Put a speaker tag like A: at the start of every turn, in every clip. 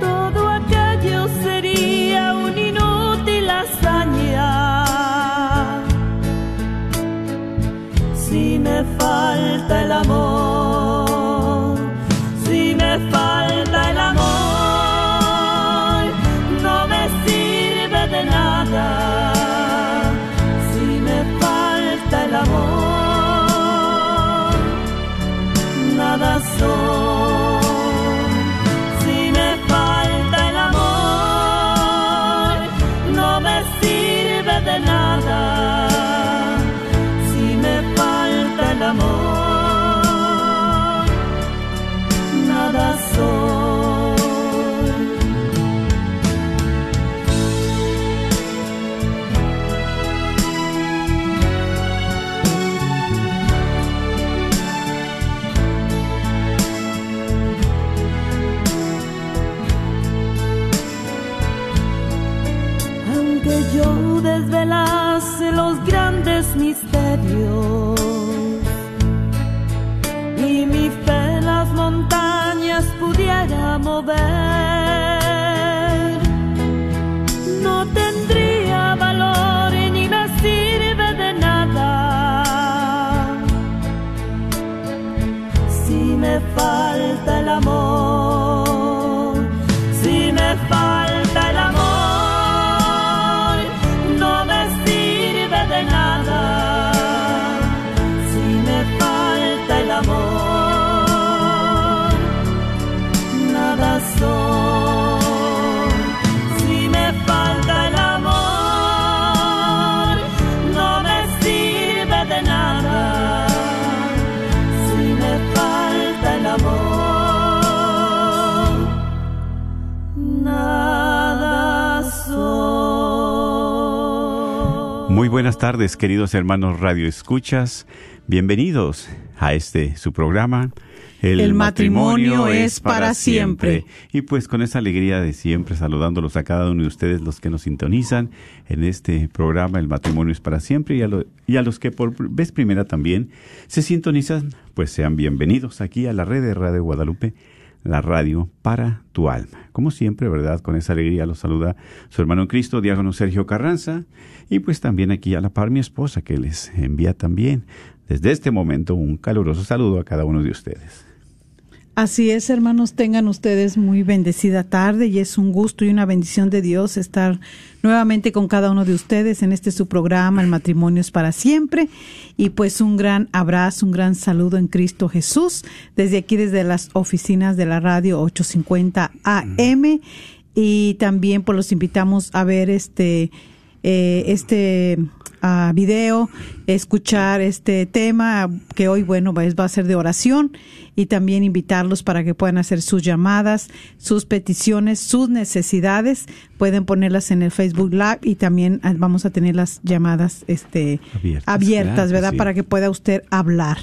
A: todo aquello sería un inútil hazaña. Si me falta el amor, si me falta go.
B: Muy buenas tardes, queridos hermanos Radio Escuchas. Bienvenidos a este su programa.
C: El matrimonio es para siempre.
B: Y pues con esa alegría de siempre, saludándolos a cada uno de ustedes, los que nos sintonizan en este programa, El matrimonio es para siempre, y a, lo- y a los que por vez primera también se sintonizan, pues sean bienvenidos aquí a la red de Radio Guadalupe, la radio para tu alma. Como siempre, ¿verdad? Con esa alegría los saluda su hermano en Cristo, diácono Sergio Carranza, y pues también aquí a la par mi esposa, que les envía también desde este momento un caluroso saludo a cada uno de ustedes.
C: Así es, hermanos, tengan ustedes muy bendecida tarde y es un gusto y una bendición de Dios estar nuevamente con cada uno de ustedes en este su programa, El matrimonio es para siempre. Y pues un gran abrazo, un gran saludo en Cristo Jesús desde aquí, desde las oficinas de la radio 850 AM. Y también pues los invitamos a ver este eh, este ah, video, escuchar este tema que hoy, bueno, va, va a ser de oración y también invitarlos para que puedan hacer sus llamadas, sus peticiones, sus necesidades. Pueden ponerlas en el Facebook Live y también ah, vamos a tener las llamadas este,
B: Abiertas,
C: abiertas,
B: claro que
C: ¿verdad?
B: sí.
C: Para que pueda usted hablar.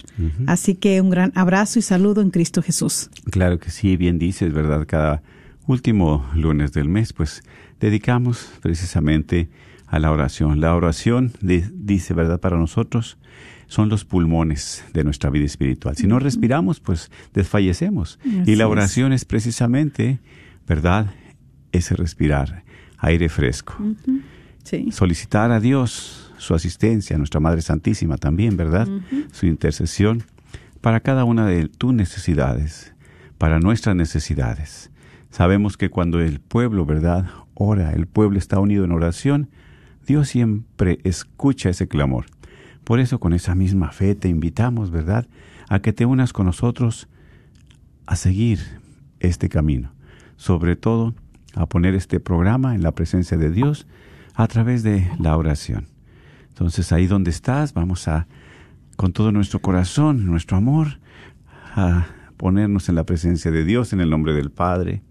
C: Así que un gran abrazo y saludo en Cristo Jesús.
B: Claro que sí, bien dices, ¿verdad? Cada último lunes del mes, pues dedicamos precisamente a la oración. La oración, dice, ¿verdad? Para nosotros son los pulmones de nuestra vida espiritual. Si no respiramos, pues desfallecemos.
C: Así
B: y la oración es precisamente, ¿verdad? Ese respirar, aire fresco.
C: Sí.
B: Solicitar a Dios su asistencia, a nuestra Madre Santísima también, ¿verdad? Su intercesión para cada una de tus necesidades, para nuestras necesidades. Sabemos que cuando el pueblo, ¿verdad?, ora, el pueblo está unido en oración, Dios siempre escucha ese clamor. Por eso con esa misma fe te invitamos, ¿verdad?, a que te unas con nosotros a seguir este camino. Sobre todo, a poner este programa en la presencia de Dios a través de la oración. Entonces, ahí donde estás, vamos a, con todo nuestro corazón, nuestro amor, a ponernos en la presencia de Dios en el nombre del Padre,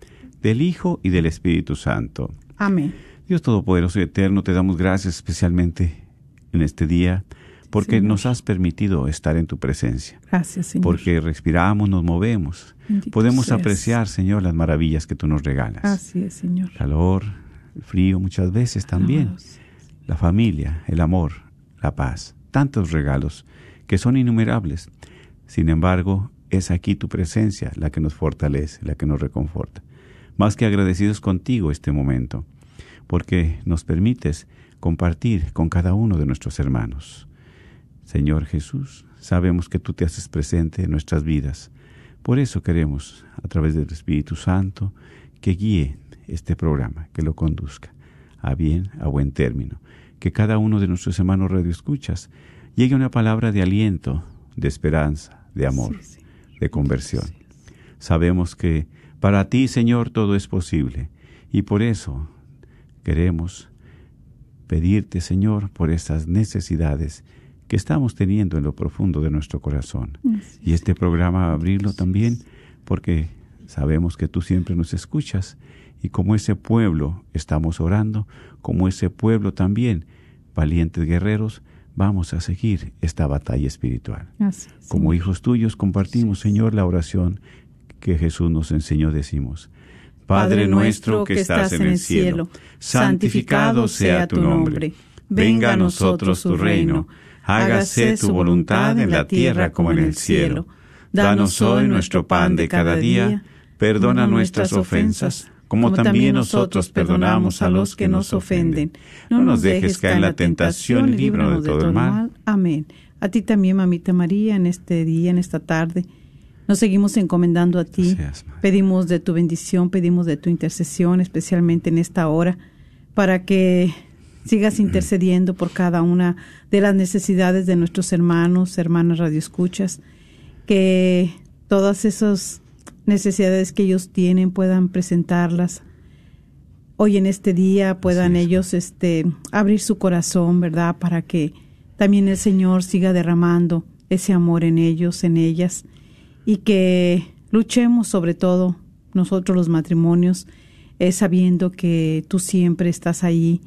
B: del Hijo y del Espíritu Santo.
C: Amén.
B: Dios Todopoderoso y Eterno, te damos gracias especialmente en este día porque
C: Señor.
B: nos has permitido estar en tu presencia,
C: Gracias, Señor.
B: porque respiramos, nos movemos,
C: Bendito
B: podemos
C: seas.
B: apreciar, Señor, las maravillas que tú nos regalas.
C: Así es, Señor.
B: Calor, el frío muchas veces también, la familia, el amor, la paz, tantos regalos que son innumerables. Sin embargo, es aquí tu presencia la que nos fortalece, la que nos reconforta. Más que agradecidos contigo este momento, porque nos permites compartir con cada uno de nuestros hermanos. Señor Jesús, sabemos que tú te haces presente en nuestras vidas. Por eso queremos, a través del Espíritu Santo, que guíe este programa, que lo conduzca a bien, a buen término. Que cada uno de nuestros hermanos radioescuchas llegue una palabra de aliento, de esperanza, de amor,
C: Sí,
B: de conversión. Sabemos que para ti, Señor, todo es posible. Y por eso queremos pedirte, Señor, por estas necesidades que estamos teniendo en lo profundo de nuestro corazón. Y este programa abrirlo también porque sabemos que tú siempre nos escuchas y como ese pueblo estamos orando, como ese pueblo también, valientes guerreros, vamos a seguir esta batalla espiritual.
C: Así
B: Como hijos tuyos compartimos, Señor, la oración que Jesús nos enseñó, decimos. Padre nuestro que estás en el cielo, santificado sea tu nombre. Venga a nosotros tu reino. Hágase tu voluntad en la tierra como en el cielo. Danos hoy nuestro pan de cada día. Perdona nuestras ofensas, como también nosotros perdonamos a los que nos ofenden. No nos dejes caer en la tentación y líbranos de todo el mal.
C: Amén. A ti también, mamita María, en este día, en esta tarde. Nos seguimos encomendando a ti. Pedimos de tu bendición, pedimos de tu intercesión, especialmente en esta hora, para que sigas intercediendo por cada una de las necesidades de nuestros hermanos, hermanas radioescuchas, que todas esas necesidades que ellos tienen puedan presentarlas hoy en este día puedan
B: es.
C: ellos este abrir su corazón, ¿verdad? Para que también el Señor siga derramando ese amor en ellos, en ellas y que luchemos sobre todo nosotros los matrimonios eh, sabiendo que tú siempre estás ahí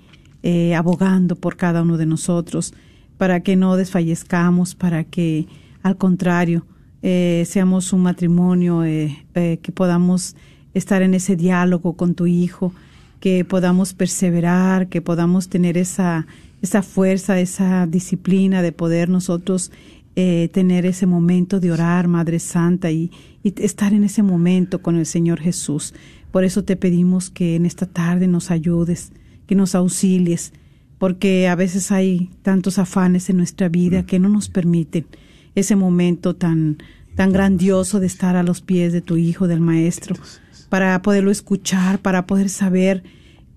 C: eh, abogando por cada uno de nosotros para que no desfallezcamos, para que al contrario eh, seamos un matrimonio eh, eh, que podamos estar en ese diálogo con tu hijo, que podamos perseverar, que podamos tener esa, esa fuerza, esa disciplina de poder nosotros eh, tener ese momento de orar, Madre Santa, y, y estar en ese momento con el Señor Jesús. Por eso te pedimos que en esta tarde nos ayudes, que nos auxilies, porque a veces hay tantos afanes en nuestra vida que no nos permiten ese momento tan, tan grandioso de estar a los pies de tu Hijo, del Maestro, para poderlo escuchar, para poder saber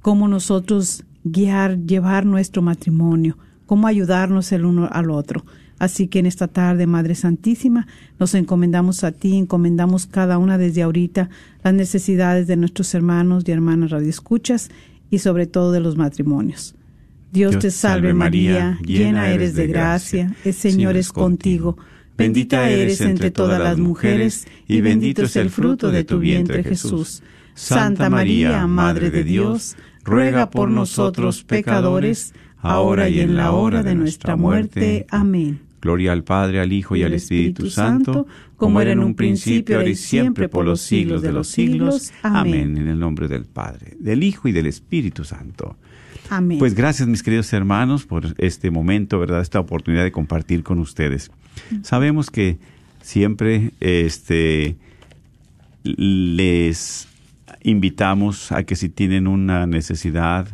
C: cómo nosotros guiar, llevar nuestro matrimonio, cómo ayudarnos el uno al otro. Así que en esta tarde, Madre Santísima, nos encomendamos a ti, encomendamos cada una desde ahorita las necesidades de nuestros hermanos y hermanas radioescuchas y sobre todo de los matrimonios. Dios te salve María, llena eres de gracia, el Señor es contigo. Bendita eres entre todas las mujeres, y bendito es el fruto de tu vientre Jesús. Santa María, Madre de Dios, ruega por nosotros pecadores, ahora y en la hora de nuestra muerte. Amén.
B: Gloria al Padre, al Hijo y al Espíritu Santo, como era en un principio, ahora y siempre, por los siglos de los siglos. Amén. En el nombre del Padre, del Hijo y del Espíritu Santo.
C: Amén.
B: Pues gracias, mis queridos hermanos, por este momento, ¿verdad? Esta oportunidad de compartir con ustedes. Sabemos que siempre este, les invitamos a que si tienen una necesidad,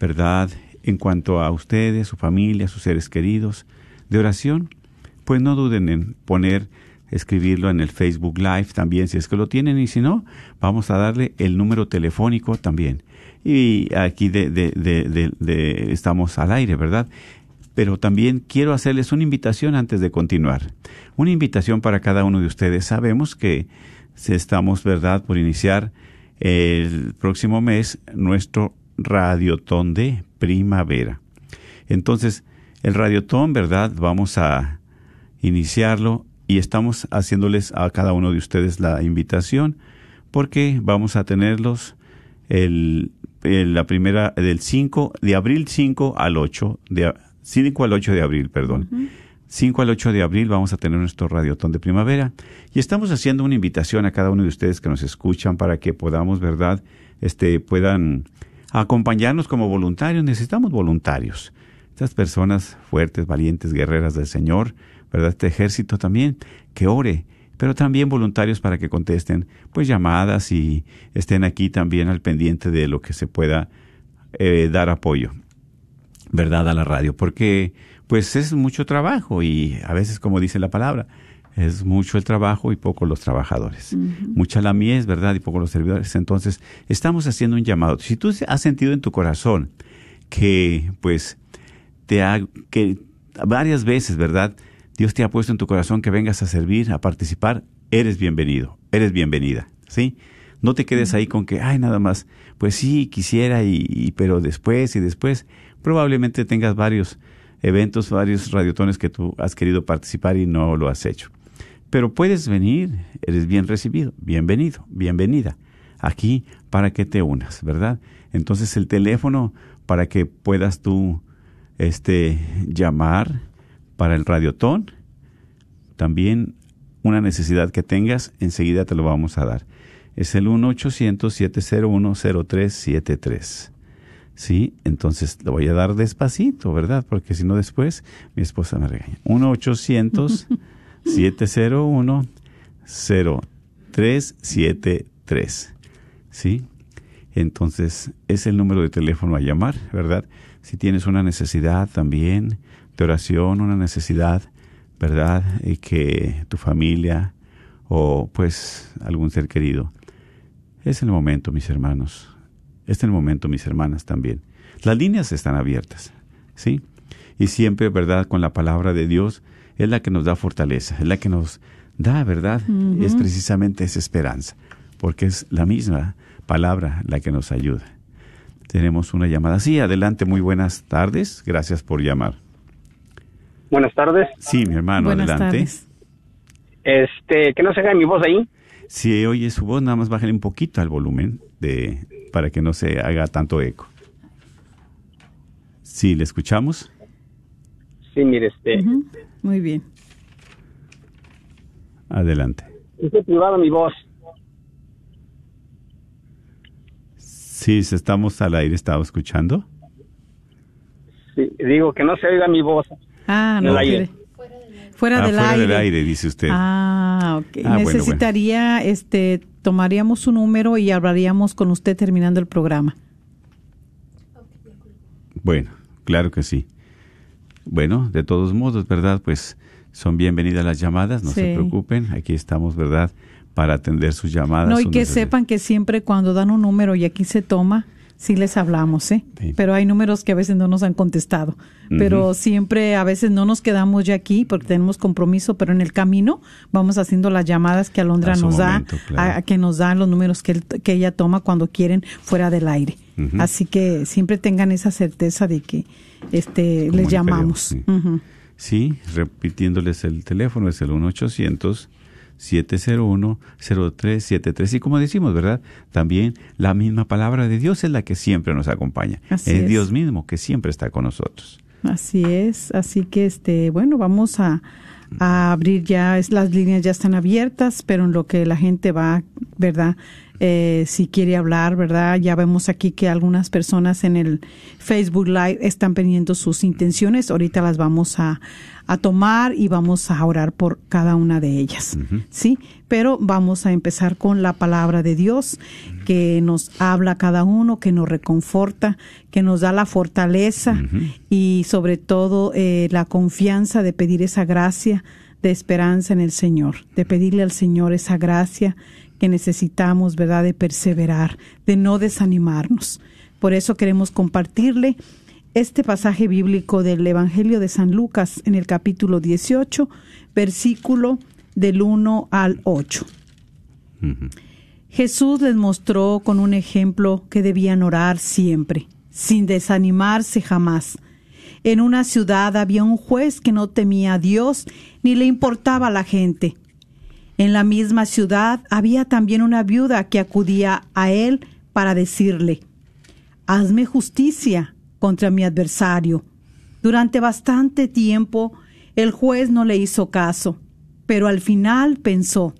B: ¿verdad? En cuanto a ustedes, su familia, sus seres queridos, de oración, pues no duden en poner, escribirlo en el Facebook Live también, si es que lo tienen, y si no, vamos a darle el número telefónico también. Y aquí de, estamos al aire, ¿verdad? Pero también quiero hacerles una invitación antes de continuar. Una invitación para cada uno de ustedes. Sabemos que estamos, ¿verdad?, por iniciar el próximo mes nuestro radiotón de primavera. Entonces, el radiotón, ¿verdad? Vamos a iniciarlo y estamos haciéndoles a cada uno de ustedes la invitación porque vamos a tenerlos el, el- la primera del 5 de abril 5 al 8 de 5 al 8 de abril, perdón. 5 al 8 de abril vamos a tener nuestro radiotón de primavera y estamos haciendo una invitación a cada uno de ustedes que nos escuchan para que podamos, ¿verdad? Este puedan acompañarnos como voluntarios. Necesitamos voluntarios. Estas personas fuertes, valientes, guerreras del Señor, ¿verdad? Este ejército también que ore, pero también voluntarios para que contesten pues llamadas y estén aquí también al pendiente de lo que se pueda eh, dar apoyo. ¿verdad? A la radio, porque pues es mucho trabajo y a veces, como dice la palabra, es mucho el trabajo y poco los trabajadores. Mucha la mies, ¿verdad? Y poco los servidores. Entonces, estamos haciendo un llamado. Si tú has sentido en tu corazón que, pues, que varias veces, ¿verdad? Dios te ha puesto en tu corazón que vengas a servir, a participar, eres bienvenido, eres bienvenida, ¿sí? No te quedes ahí con que, ay, nada más, pues sí, quisiera, y, y- pero después y después, probablemente tengas varios eventos, varios radiotones que tú has querido participar y no lo has hecho. Pero puedes venir, eres bien recibido, bienvenido, bienvenida, aquí para que te unas, ¿verdad? Entonces el teléfono para que puedas tú este llamar para el radiotón, también una necesidad que tengas, enseguida te lo vamos a dar. Es el 1-800-701-0373. Sí, entonces lo voy a dar despacito, ¿verdad? Porque si no después mi esposa me regaña. 1-800-701-0373. ¿Sí? Entonces es el número de teléfono a llamar, ¿verdad? Si tienes una necesidad también de oración, una necesidad, ¿verdad? Y que tu familia o pues algún ser querido. Es el momento, mis hermanos. Es el momento, mis hermanas también. Las líneas están abiertas, ¿sí? Y siempre, ¿verdad? Con la palabra de Dios es la que nos da fortaleza, es la que nos da, ¿verdad? Es precisamente esa esperanza, porque es la misma palabra la que nos ayuda. Tenemos una llamada. Sí, adelante, muy buenas tardes. Gracias por llamar.
D: Buenas tardes.
B: Sí, mi hermano,
C: Buenas
B: adelante.
C: tardes.
D: Este, que no se haga mi voz ahí.
B: Si oye su voz, nada más bájale un poquito al volumen de, para que no se haga tanto eco. Sí, ¿le escuchamos?
D: Sí, mire, este,
C: Muy bien.
B: Adelante.
D: es privado mi voz.
B: Sí, estamos al aire, ¿estaba escuchando?
D: Sí, digo que no se oiga mi voz.
C: Ah, no
D: aire.
C: quiere. Fuera
B: Ah,
C: del
B: fuera
C: aire.
B: del aire, dice usted.
C: Ah, ok.
B: Ah, bueno,
C: Necesitaría, este, tomaríamos su número y hablaríamos con usted terminando el programa.
B: Bueno, claro que sí. Bueno, de todos modos, ¿verdad? Pues son bienvenidas las llamadas, no se preocupen. Aquí estamos, ¿verdad? Para atender sus llamadas.
C: No, y que sepan que siempre cuando dan un número y aquí se toma, sí les hablamos, ¿eh?
B: Sí.
C: Pero hay números que a veces no nos han contestado. Pero siempre, a veces no nos quedamos ya aquí porque tenemos compromiso, pero en el camino vamos haciendo las llamadas que Alondra nos
B: momento,
C: da,
B: claro.
C: a, que nos dan los números que, él- que ella toma cuando quieren fuera del aire. Así que siempre tengan esa certeza de que este les llamamos.
B: sí. Sí, repitiéndoles el teléfono, es el 1-800-701-0373. Y como decimos, ¿verdad? También la misma palabra de Dios es la que siempre nos acompaña.
C: Así
B: es
C: es.
B: Dios mismo que siempre está con nosotros.
C: Así es, así que este, bueno, vamos a, a abrir ya, es, las líneas ya están abiertas, pero en lo que la gente va, ¿verdad? Eh, si quiere hablar, ¿verdad? Ya vemos aquí que algunas personas en el Facebook Live están pidiendo sus intenciones. Ahorita las vamos a, a tomar y vamos a orar por cada una de ellas. ¿Sí? Pero vamos a empezar con la palabra de Dios que nos habla a cada uno, que nos reconforta, que nos da la fortaleza y sobre todo eh, la confianza de pedir esa gracia de esperanza en el Señor, de pedirle al Señor esa gracia que necesitamos, ¿verdad?, de perseverar, de no desanimarnos. Por eso queremos compartirle este pasaje bíblico del Evangelio de San Lucas en el capítulo 18, versículo del 1 al 8.
B: Ujú.
C: Jesús les mostró con un ejemplo que debían orar siempre, sin desanimarse jamás. En una ciudad había un juez que no temía a Dios ni le importaba a la gente. En la misma ciudad había también una viuda que acudía a él para decirle, Hazme justicia contra mi adversario. Durante bastante tiempo el juez no le hizo caso, pero al final pensó,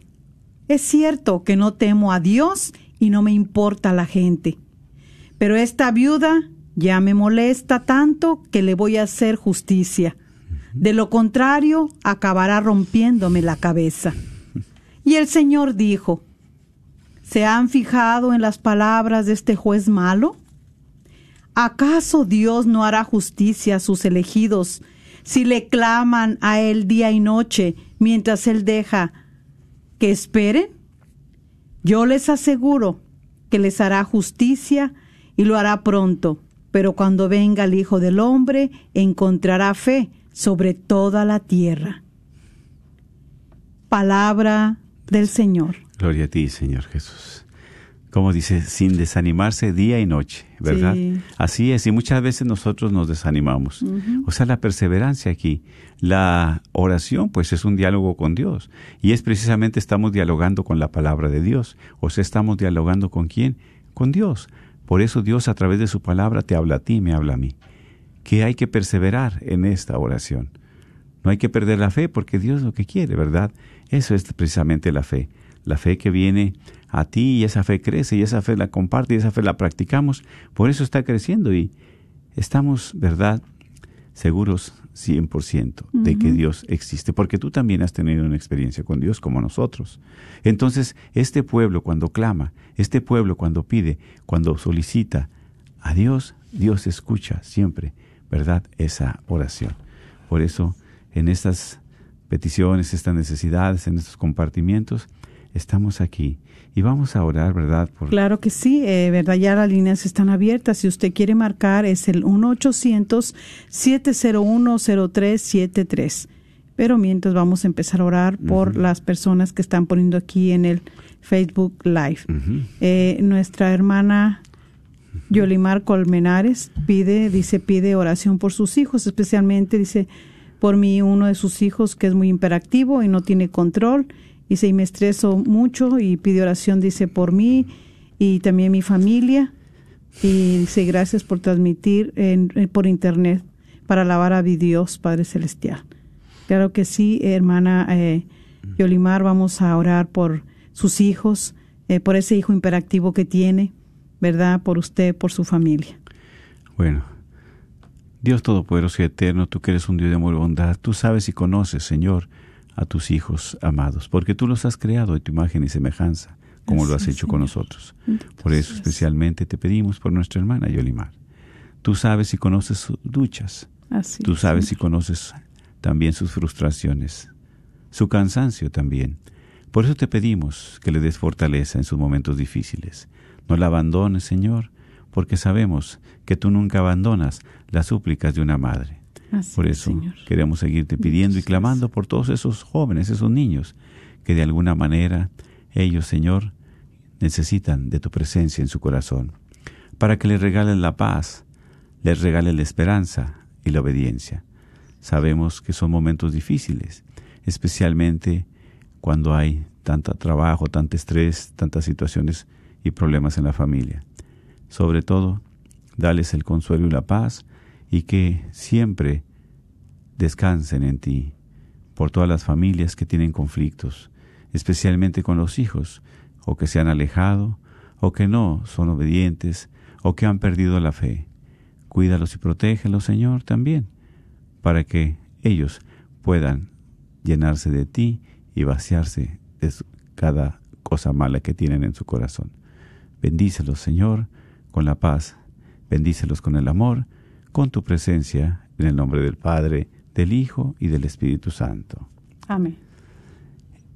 C: es cierto que no temo a Dios y no me importa la gente. Pero esta viuda ya me molesta tanto que le voy a hacer justicia. De lo contrario, acabará rompiéndome la cabeza. Y el Señor dijo, ¿se han fijado en las palabras de este juez malo? ¿Acaso Dios no hará justicia a sus elegidos si le claman a Él día y noche mientras Él deja que esperen? Yo les aseguro que les hará justicia y lo hará pronto, pero cuando venga el Hijo del Hombre encontrará fe sobre toda la tierra. Palabra del Señor.
B: Gloria a ti, Señor Jesús. Como dice, sin desanimarse día y noche, ¿verdad?
C: Sí.
B: Así es, y muchas veces nosotros nos desanimamos. O sea, la perseverancia aquí, la oración, pues es un diálogo con Dios. Y es precisamente estamos dialogando con la palabra de Dios. O sea, estamos dialogando con quién? Con Dios. Por eso Dios a través de su palabra te habla a ti, me habla a mí. Que hay que perseverar en esta oración. No hay que perder la fe porque Dios lo que quiere, ¿verdad? Eso es precisamente la fe. La fe que viene a ti y esa fe crece y esa fe la comparte y esa fe la practicamos. Por eso está creciendo y estamos, ¿verdad? Seguros 100% de que Dios existe, porque tú también has tenido una experiencia con Dios como nosotros. Entonces, este pueblo cuando clama, este pueblo cuando pide, cuando solicita a Dios, Dios escucha siempre, ¿verdad? Esa oración. Por eso, en estas peticiones, estas necesidades, en estos compartimientos, estamos aquí y vamos a orar, ¿verdad? Por
C: Claro que sí, eh, ¿verdad? Ya las líneas están abiertas. Si usted quiere marcar, es el 1-800-701-0373. Pero mientras vamos a empezar a orar por las personas que están poniendo aquí en el Facebook Live. Eh, nuestra hermana Yolimar Colmenares pide, dice, pide oración por sus hijos, especialmente, dice, por mí uno de sus hijos que es muy imperactivo y no tiene control. Dice, y me estreso mucho y pide oración, dice, por mí y también mi familia. Y dice, gracias por transmitir en, en- por internet para alabar a mi Dios, Padre Celestial. Claro que sí, hermana eh, Yolimar, vamos a orar por sus hijos, eh, por ese hijo imperactivo que tiene, ¿verdad? Por usted, por su familia.
B: Bueno, Dios Todopoderoso y Eterno, tú que eres un Dios de amor y bondad, tú sabes y conoces, Señor, a tus hijos amados, porque tú los has creado de tu imagen y semejanza, como lo has hecho con nosotros. Por eso especialmente te pedimos por nuestra hermana Yolimar. Tú sabes y conoces sus luchas,
C: Así
B: tú
C: es,
B: sabes y conoces también sus frustraciones, su cansancio también. Por eso te pedimos que le des fortaleza en sus momentos difíciles. No la abandones, Señor, porque sabemos que tú nunca abandonas las súplicas de una madre.
C: Así
B: Por
C: es,
B: eso queremos seguirte pidiendo y clamando por todos esos jóvenes, esos niños, que de alguna manera ellos, Señor, necesitan de tu presencia en su corazón. para que les regales la paz, les regales la esperanza y la obediencia. Sabemos que son momentos difíciles, especialmente cuando hay tanto trabajo, tanto estrés, tantas situaciones y problemas en la familia. Sobre todo, dales el consuelo y la paz y que siempre descansen en ti por todas las familias que tienen conflictos, especialmente con los hijos, o que se han alejado, o que no son obedientes, o que han perdido la fe. Cuídalos y protégelos, Señor, también, para que ellos puedan llenarse de ti y vaciarse de cada cosa mala que tienen en su corazón. Bendícelos, Señor, con la paz. Bendícelos con el amor, con tu presencia, en el nombre del Padre, del Hijo y del Espíritu Santo.
C: Amén.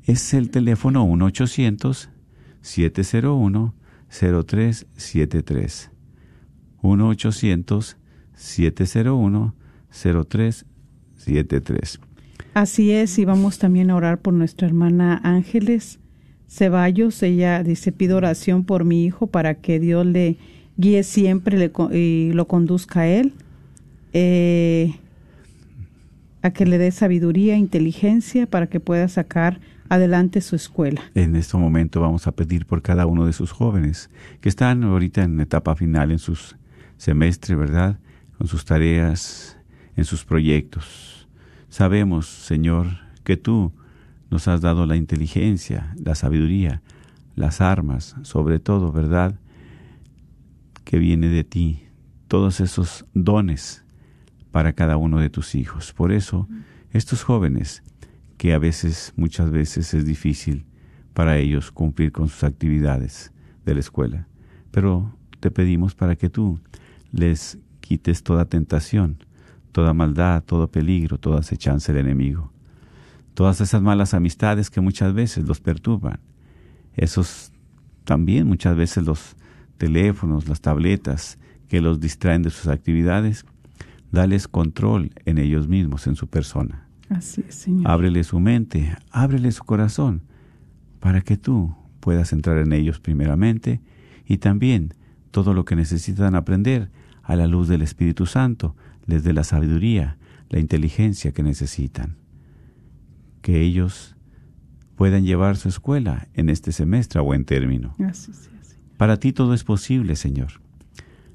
B: Es el teléfono 1-800-701-0373. 1-800-701-0373.
C: Así es, y vamos también a orar por nuestra hermana Ángeles Ceballos. Ella dice, pido oración por mi hijo para que Dios le guíe siempre y lo conduzca a él. Eh, a que le dé sabiduría inteligencia para que pueda sacar adelante su escuela.
B: En este momento vamos a pedir por cada uno de sus jóvenes que están ahorita en etapa final en sus semestres, ¿verdad? Con sus tareas, en sus proyectos. Sabemos, Señor, que tú nos has dado la inteligencia, la sabiduría, las armas, sobre todo, ¿verdad? Que viene de ti, todos esos dones para cada uno de tus hijos. Por eso, estos jóvenes, que a veces, muchas veces es difícil para ellos cumplir con sus actividades de la escuela, pero te pedimos para que tú les quites toda tentación, toda maldad, todo peligro, toda acechanza del enemigo, todas esas malas amistades que muchas veces los perturban, esos también muchas veces los teléfonos, las tabletas que los distraen de sus actividades, Dales control en ellos mismos, en su persona.
C: Así es, Señor.
B: Ábrele su mente, ábrele su corazón, para que tú puedas entrar en ellos primeramente y también todo lo que necesitan aprender a la luz del Espíritu Santo les dé la sabiduría, la inteligencia que necesitan. Que ellos puedan llevar su escuela en este semestre a buen término.
C: Así es,
B: Para ti todo es posible, Señor.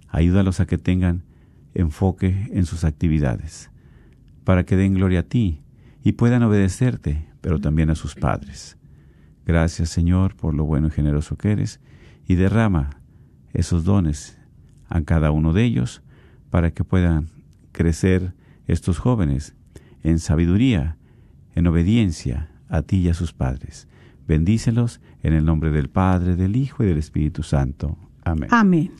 B: Ayúdalos a que tengan enfoque en sus actividades, para que den gloria a ti y puedan obedecerte, pero también a sus padres. Gracias Señor por lo bueno y generoso que eres, y derrama esos dones a cada uno de ellos para que puedan crecer estos jóvenes en sabiduría, en obediencia a ti y a sus padres. Bendícelos en el nombre del Padre, del Hijo y del Espíritu Santo. Amén.
C: Amén.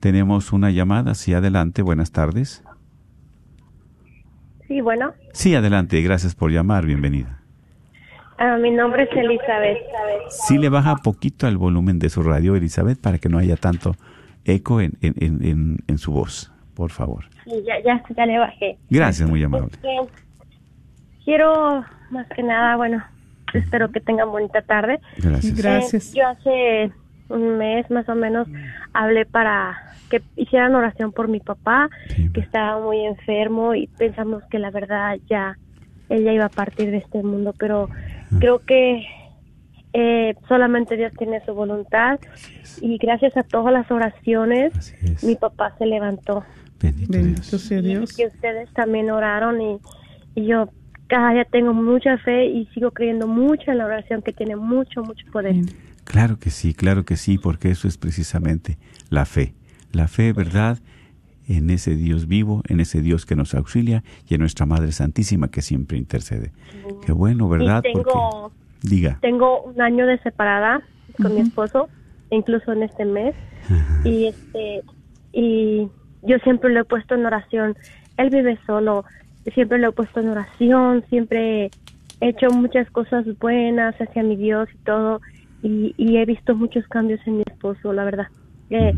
B: Tenemos una llamada, sí, adelante, buenas tardes.
E: Sí, bueno.
B: Sí, adelante, gracias por llamar, bienvenida.
E: Ah, mi nombre es Elizabeth.
B: Sí, le baja poquito al volumen de su radio, Elizabeth, para que no haya tanto eco en, en, en, en su voz, por favor.
E: Sí, ya, ya, ya le bajé.
B: Gracias, muy amable.
E: Quiero, más que nada, bueno, espero que tengan bonita tarde.
B: Gracias.
C: Gracias.
E: Eh, yo hace un mes más o menos hablé para que hicieran oración por mi papá,
B: Sí.
E: que estaba muy enfermo y pensamos que la verdad ya él ya iba a partir de este mundo, pero creo que eh, solamente Dios tiene su voluntad y gracias a todas las oraciones mi papá se levantó.
B: Bendito
C: Bendito
B: Dios.
C: sea Dios.
E: Que ustedes también oraron y, y yo cada día tengo mucha fe y sigo creyendo mucho en la oración que tiene mucho, mucho poder.
B: Claro que sí, claro que sí, porque eso es precisamente la fe. La fe, ¿verdad? En ese Dios vivo, en ese Dios que nos auxilia y en nuestra Madre Santísima que siempre intercede. Qué bueno, ¿verdad?
E: Y tengo,
B: Porque, diga,
E: tengo un año de separada con mi esposo, incluso en este mes, y este y yo siempre lo he puesto en oración. Él vive solo, siempre lo he puesto en oración, siempre he hecho muchas cosas buenas hacia mi Dios y todo, y, y he visto muchos cambios en mi esposo, la verdad. Eh,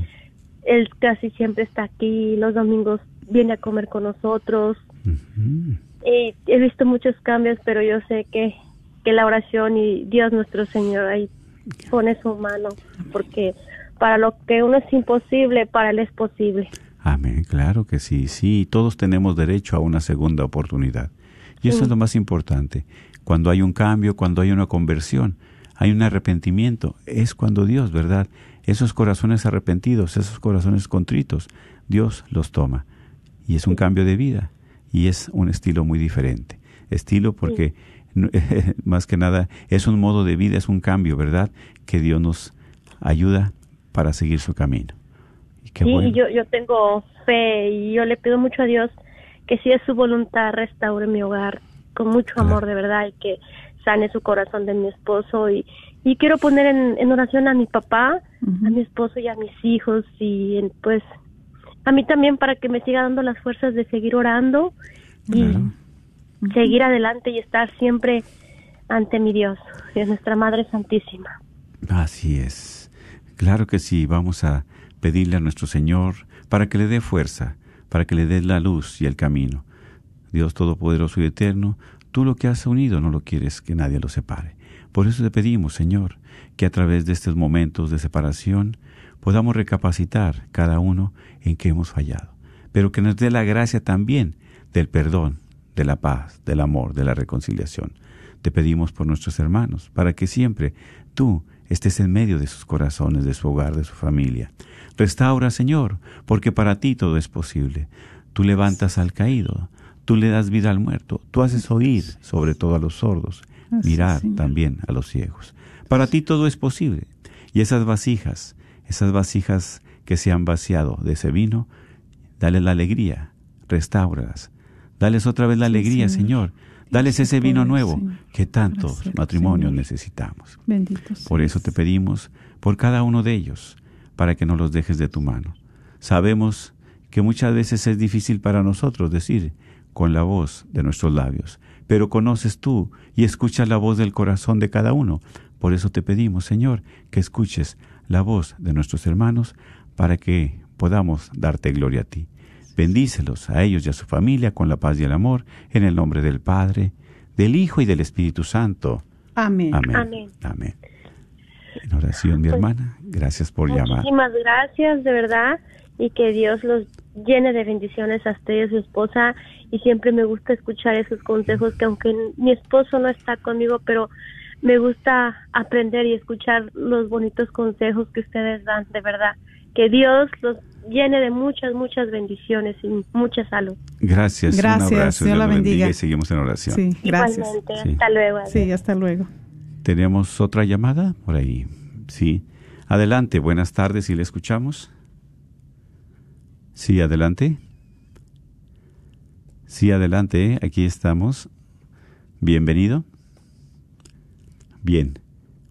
E: Él casi siempre está aquí, los domingos viene a comer con nosotros, y he visto muchos cambios, pero yo sé que, que la oración y Dios nuestro Señor ahí pone su mano, porque para lo que uno es imposible, para él es posible.
B: Amén, claro que sí, sí, todos tenemos derecho a una segunda oportunidad. Y eso es lo más importante. Cuando hay un cambio, cuando hay una conversión, hay un arrepentimiento, es cuando Dios, ¿verdad? Esos corazones arrepentidos, esos corazones contritos, Dios los toma. Y es un cambio de vida y es un estilo muy diferente. Estilo porque más que nada es un modo de vida, es un cambio, ¿verdad? Que Dios nos ayuda para seguir su camino. Y qué
E: sí,
B: bueno.
E: y yo, yo tengo fe y yo le pido mucho a Dios que si es su voluntad restaure mi hogar con mucho
B: Claro.
E: amor de verdad y que sane su corazón de mi esposo y, y quiero poner en, en oración a mi papá, a mi esposo y a mis hijos y en- pues a mí también para que me siga dando las fuerzas de seguir orando y
B: Claro.
E: seguir adelante y estar siempre ante mi Dios, y es nuestra Madre Santísima.
B: Así es. Claro que sí, vamos a pedirle a nuestro Señor para que le dé fuerza, para que le dé la luz y el camino. Dios Todopoderoso y Eterno, tú lo que has unido no lo quieres que nadie lo separe. Por eso te pedimos, Señor, que a través de estos momentos de separación podamos recapacitar cada uno en que hemos fallado, pero que nos dé la gracia también del perdón, de la paz, del amor, de la reconciliación. Te pedimos por nuestros hermanos, para que siempre tú estés en medio de sus corazones, de su hogar, de su familia. Restaura, Señor, porque para ti todo es posible. Tú levantas al caído, tú le das vida al muerto, tú haces oír sobre todo a los sordos, mirar también a los ciegos. Para ti todo es posible. Y esas vasijas, esas vasijas que se han vaciado de ese vino, dale la alegría, restáuralas. Dales otra vez la alegría,
C: Señor.
B: Señor. Dales ese vino nuevo que tantos matrimonios necesitamos. Por eso te pedimos por cada uno de ellos, para que no los dejes de tu mano. Sabemos que muchas veces es difícil para nosotros decir con la voz de nuestros labios, pero conoces tú y escuchas la voz del corazón de cada uno. Por eso te pedimos, Señor, que escuches la voz de nuestros hermanos para que podamos darte gloria a ti. Bendícelos a ellos y a su familia con la paz y el amor, en el nombre del Padre, del Hijo y del Espíritu Santo.
C: Amén.
B: Amén.
E: Amén.
B: Amén. En oración, mi hermana, gracias por llamar.
E: Muchísimas gracias, de verdad, y que Dios los llene de bendiciones a usted y a su esposa. Y siempre me gusta escuchar esos consejos que aunque mi esposo no está conmigo, pero me gusta aprender y escuchar los bonitos consejos que ustedes dan, de verdad. Que Dios los llene de muchas, muchas bendiciones y mucha salud.
B: Gracias,
C: Gracias,
B: un abrazo,
C: Dios la bendiga.
B: y seguimos en oración.
C: Sí, gracias.
E: Igualmente,
B: Sí.
E: hasta luego.
C: Sí, hasta luego.
B: Tenemos otra llamada por ahí. Sí. Adelante, buenas tardes, si le escuchamos. Sí, adelante. Sí, adelante, aquí estamos. Bienvenido. Bien,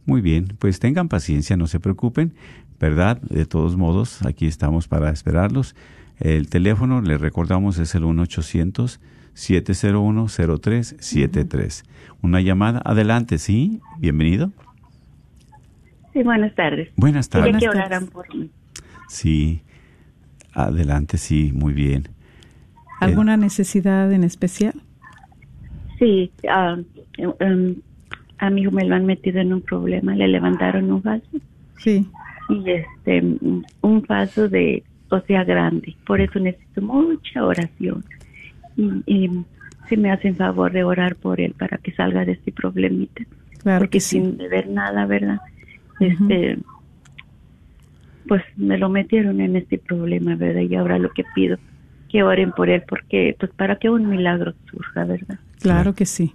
B: muy bien, pues tengan paciencia, no se preocupen, ¿verdad? De todos modos, aquí estamos para esperarlos. El teléfono, le recordamos, es el 1-800-701-0373. Una llamada, adelante, ¿sí? Bienvenido.
F: Sí, buenas tardes.
B: Buenas
F: Quería
B: tardes.
F: que
C: tardes.
F: oraran por mí.
B: Sí, adelante, sí, muy bien.
C: ¿Alguna necesidad en especial?
F: Sí, ah, em, a mi hijo me lo han metido en un problema. Le levantaron un vaso
C: Sí.
F: Y este un vaso de, o sea, grande. Por eso necesito mucha oración. Y, y si me hacen favor de orar por él para que salga de este problemita.
C: Claro
F: Porque
C: que sí.
F: sin beber nada, ¿verdad? Este, pues me lo metieron en este problema, ¿verdad? Y ahora lo que pido que oren por él, porque pues para que un milagro surja, ¿verdad?
C: Claro que sí.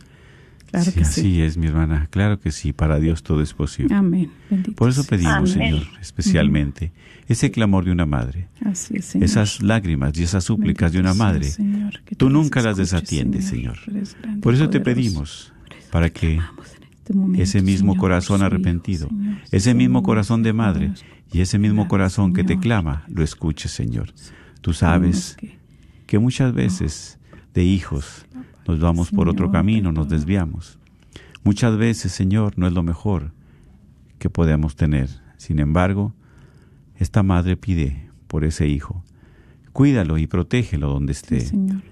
C: Claro
B: sí,
C: que sí.
B: así es, mi hermana. Claro que sí, para Dios todo es posible.
C: Amén. Bendito
B: Por eso pedimos,
F: Amén.
B: Señor, especialmente ese clamor de una madre,
C: Así es, Señor.
B: esas lágrimas y esas súplicas de una
C: sea,
B: madre.
C: Señor, que
B: Tú nunca las desatiendes, Señor. Por eso te pedimos, para que
C: este momento,
B: ese mismo
C: Señor,
B: corazón arrepentido,
C: Señor,
B: ese mismo corazón de madre y ese mismo
C: Gracias,
B: corazón que te clama, lo escuches, Señor. Tú sabes
C: que
B: muchas veces de hijos nos vamos por otro camino, nos desviamos. Muchas veces, Señor, no es lo mejor que podemos tener. Sin embargo, esta madre pide por ese hijo. Cuídalo y protégelo donde esté.
C: Sí, Señor.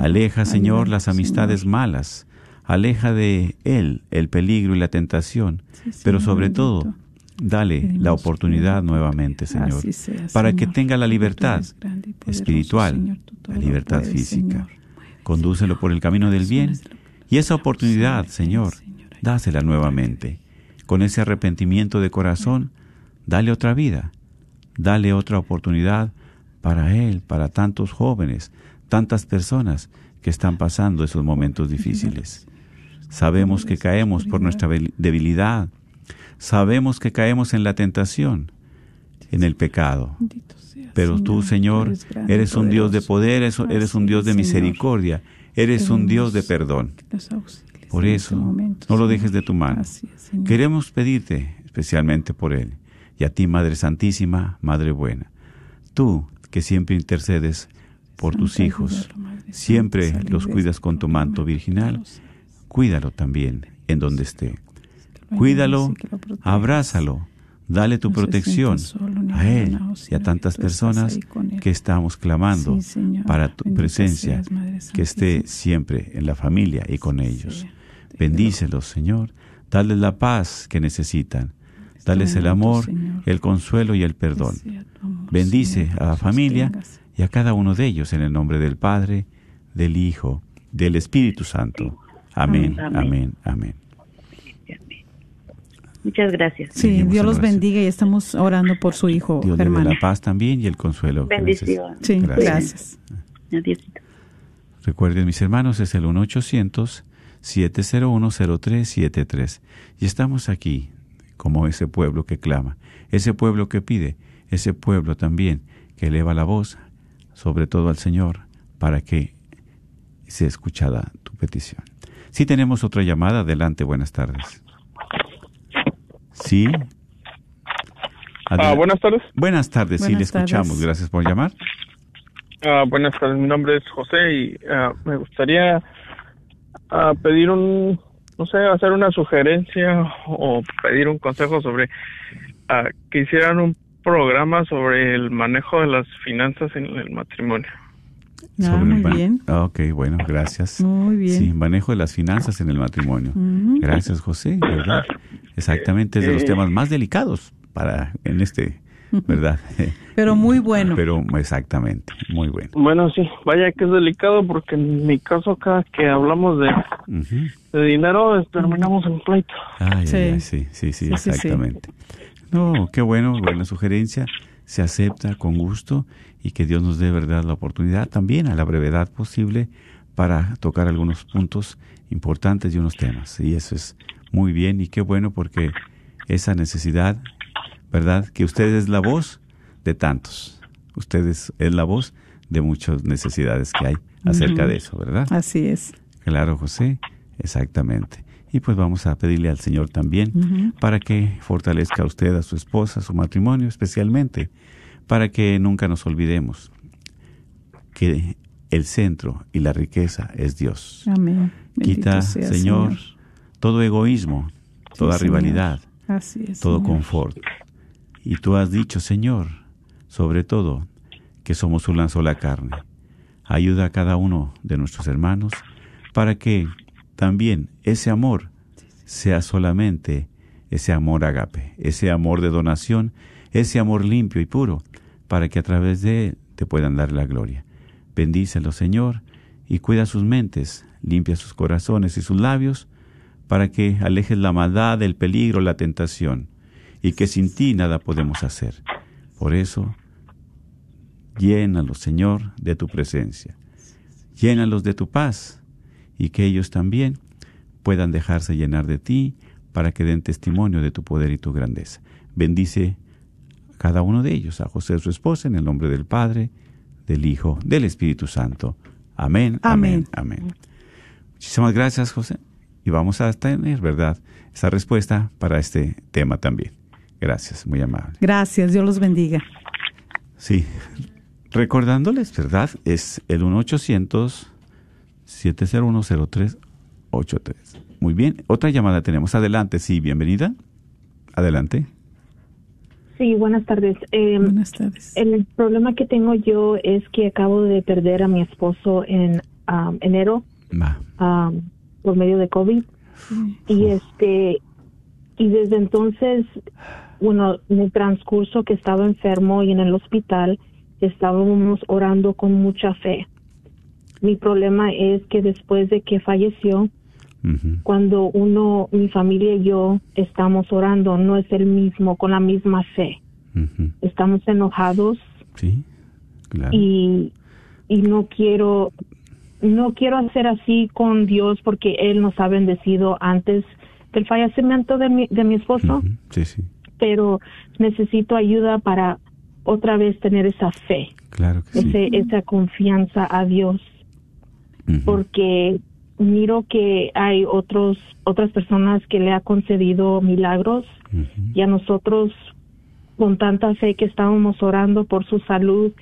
B: Aleja, Señor, las amistades
C: Señor.
B: malas. Aleja de él el peligro y la tentación.
C: Sí,
B: pero
C: Señor,
B: sobre
C: bendito.
B: todo, Dale la oportunidad nuevamente, Señor,
C: sea,
B: para que tenga la libertad espiritual, la libertad
C: puedes,
B: física. Condúcelo por el camino del bien y esa oportunidad, Señor, dásela nuevamente. Con ese arrepentimiento de corazón, dale otra vida, dale otra oportunidad para él, para tantos jóvenes, tantas personas que están pasando esos momentos difíciles. Sabemos que caemos por nuestra debil- debilidad, sabemos que caemos en la tentación, en el pecado. Pero tú, Señor,
C: eres
B: un Dios de poder, eres, un Dios de misericordia, eres un Dios de perdón. Por eso,
C: este momento,
B: no lo dejes de tu mano. Queremos pedirte especialmente por Él y a ti, Madre Santísima, Madre Buena, tú que siempre intercedes por tus hijos, siempre los cuidas con tu manto virginal, cuídalo también en donde esté. Cuídalo, abrázalo, dale tu
C: No
B: protección
C: solo
B: a Él y a tantas personas que estamos clamando
C: Sí,
B: para tu
C: Bendita
B: presencia,
C: seas,
B: que esté siempre en la familia y con ellos.
C: sea.
B: Bendícelos, Señor. Dales la paz que necesitan. Dales el amor, el consuelo y el perdón. Bendice a la familia y a cada uno de ellos en el nombre del Padre, del Hijo, del Espíritu Santo. Amén,
F: Amén.
B: amén, amén.
F: Muchas gracias.
C: Sí, Dios los bendiga y estamos orando por su hijo,
B: Dios la paz también y el consuelo.
F: Bendición.
C: Sí, gracias.
F: Adiósito.
B: Recuerden, mis hermanos, es el 1-800-701-0373. Y estamos aquí como ese pueblo que clama, ese pueblo que pide, ese pueblo también que eleva la voz, sobre todo al Señor, para que sea escuchada tu petición. Si tenemos otra llamada, adelante, buenas tardes. Sí.
G: Ah, buenas tardes.
B: Buenas tardes, sí, le
C: tardes.
B: escuchamos. Gracias por llamar.
G: Ah, buenas tardes. Mi nombre es José y ah, me gustaría ah, pedir un, no sé, hacer una sugerencia o pedir un consejo sobre ah, que hicieran un programa sobre el manejo de las finanzas en el matrimonio.
C: Ah, muy bien.
B: Ah, Ok, bueno, gracias.
C: Muy bien.
B: Sí, manejo de las finanzas en el matrimonio.
C: Ujú.
B: Gracias, José, ¿verdad? Exactamente, es de los
G: Eh,
B: temas más delicados para en este, ¿verdad?
C: Pero muy bueno.
B: Pero exactamente, muy bueno.
G: Bueno, sí, vaya que es delicado porque en mi caso cada que hablamos de,
B: Ujú.
G: de dinero eh, terminamos en pleito.
B: Ay,
C: Sí.
B: sí, sí, sí,
C: Sí, sí, sí.
B: exactamente. No, qué bueno, buena sugerencia. Se acepta con gusto y que Dios nos dé, ¿verdad?, la oportunidad también a la brevedad posible para tocar algunos puntos importantes y unos temas. Y eso es muy bien y qué bueno porque esa necesidad, ¿verdad?, que usted es la voz de tantos. Usted es, es la voz de muchas necesidades que hay acerca de eso, ¿verdad?
C: Así es.
B: Claro, José, exactamente. Y pues vamos a pedirle al Señor también para que fortalezca a usted, a su esposa, a su matrimonio especialmente, para que nunca nos olvidemos que el centro y la riqueza es Dios.
C: Amén. Bendito
B: Quita,
C: sea,
B: Señor, todo egoísmo, toda
C: Señor.
B: rivalidad,
C: Así es.
B: todo
C: Señor.
B: confort. Y tú has dicho, Señor, sobre todo, que somos una sola carne. Ayuda a cada uno de nuestros hermanos para que también ese amor sea solamente ese amor agape, ese amor de donación, ese amor limpio y puro, para que a través de él te puedan dar la gloria. Bendícelo, Señor, y cuida sus mentes, limpia sus corazones y sus labios, para que alejes la maldad, el peligro, la tentación, y que sin ti nada podemos hacer. Por eso, llénalos, Señor, de tu presencia. Llénalos de tu paz, y que ellos también puedan dejarse llenar de ti para que den testimonio de tu poder y tu grandeza. Bendice a cada uno de ellos, a José su esposa, en el nombre del Padre, del Hijo, del Espíritu Santo. Amén, amén, amén. Muchísimas gracias, José. Y vamos a tener, ¿verdad?, esa respuesta para este tema también. Gracias, muy amable.
C: Gracias. Dios los bendiga.
B: Sí, recordándoles, ¿verdad? Es el 1-800-701-0383. Muy bien, otra llamada tenemos. Adelante, sí, bienvenida. Adelante.
H: Sí, buenas tardes. Eh,
C: Buenas tardes.
H: El problema que tengo yo es que acabo de perder a mi esposo en um, enero um, por medio de COVID y este y desde entonces bueno, en el transcurso que estaba enfermo y en el hospital, estábamos orando con mucha fe. Mi problema es que después de que falleció, cuando uno, mi familia y yo estamos orando, no es el mismo, con la misma fe. Estamos enojados
B: Sí, claro.
H: y, y no quiero, no quiero hacer así con Dios porque Él nos ha bendecido antes del fallecimiento de mi, de mi esposo.
B: Sí, sí,
H: pero necesito ayuda para otra vez tener esa fe,
B: claro que sí.
H: ese, esa confianza a Dios Porque miro que hay otros otras personas que le ha concedido milagros y a nosotros con tanta fe que estábamos orando por su salud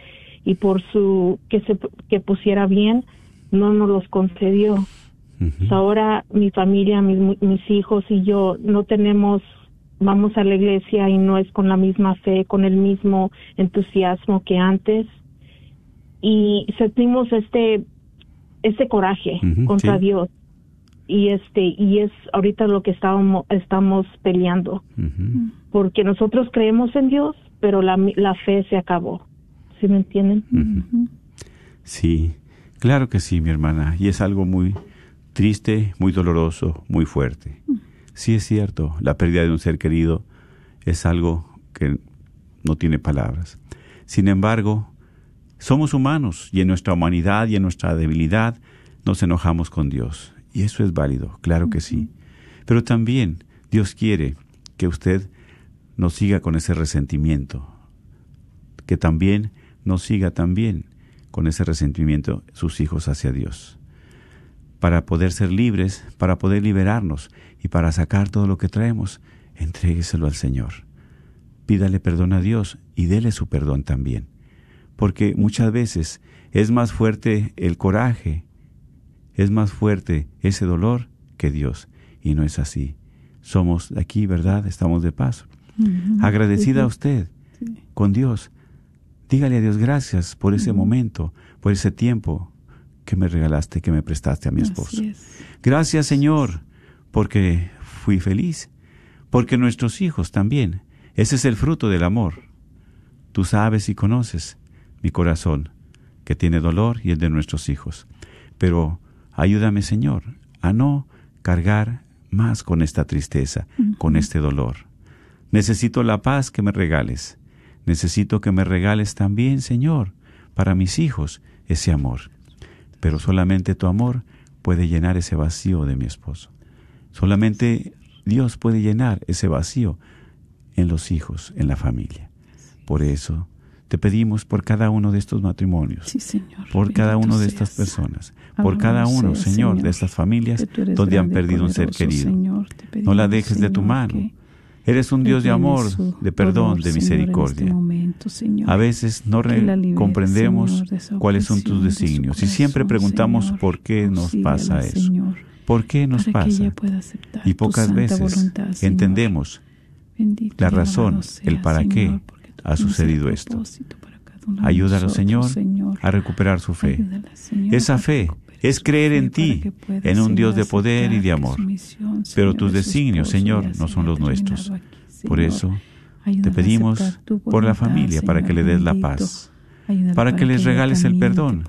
H: y por su que se que pusiera bien no nos los concedió. Ahora mi familia mis, mis hijos y yo no tenemos vamos a la iglesia y no es con la misma fe con el mismo entusiasmo que antes. Y sentimos este este coraje contra
B: sí.
H: Dios y este y es ahorita lo que estábamos estamos peleando porque nosotros creemos en Dios pero la la fe se acabó ¿sí me entienden?
B: Sí, claro que sí, mi hermana. Y es algo muy triste, muy doloroso, muy fuerte. Sí es cierto, la pérdida de un ser querido es algo que no tiene palabras. Sin embargo, somos humanos y en nuestra humanidad y en nuestra debilidad nos enojamos con Dios. Y eso es válido, claro que sí. Pero también Dios quiere que usted no siga con ese resentimiento, que también no siga también con ese resentimiento sus hijos hacia Dios. Para poder ser libres, para poder liberarnos y para sacar todo lo que traemos, entrégueselo al Señor. Pídale perdón a Dios y dele su perdón también. Porque muchas veces es más fuerte el coraje, es más fuerte ese dolor que Dios. Y no es así. Somos aquí, ¿verdad? Estamos de paso. Agradecida a usted con Dios. Dígale a Dios gracias por ese momento, por ese tiempo que me regalaste, que me prestaste a mi esposo.
C: Es.
B: Gracias Señor, porque fui feliz, porque nuestros hijos también. Ese es el fruto del amor. Tú sabes y conoces mi corazón, que tiene dolor y el de nuestros hijos. Pero ayúdame Señor a no cargar más con esta tristeza, con este dolor. Necesito la paz que me regales. Necesito que me regales también, Señor, para mis hijos, ese amor. Pero solamente tu amor puede llenar ese vacío de mi esposo. Solamente Dios puede llenar ese vacío en los hijos, en la familia. Por eso te pedimos por cada uno de estos matrimonios,
C: Sí, Señor.
B: por cada uno de
C: seas.
B: estas personas, por cada uno,
C: seas,
B: Señor, de estas familias donde han perdido un ser querido.
C: Señor.
B: No la dejes de tu mano. Eres un Dios de amor, de perdón, de
C: Señor,
B: misericordia.
C: este momento, Señor.
B: A veces no
C: libere,
B: comprendemos
C: Señor,
B: cuáles son tus
C: opresión de
B: designios y siempre preguntamos por qué nos pasa eso.
C: Señor,
B: ¿Por qué nos pasa? Y pocas veces
C: voluntad,
B: entendemos
C: Bendito
B: la razón, el para qué ha sucedido esto.
C: nosotros,
B: Señor, a recuperar su fe.
C: Ayúdala,
B: Esa fe es creer en ti, en un Dios de poder y de amor. Pero tus designios, Señor, no son los nuestros. Por eso te
C: Ayúdala
B: pedimos por la familia para que le des la paz, Para que les regales el perdón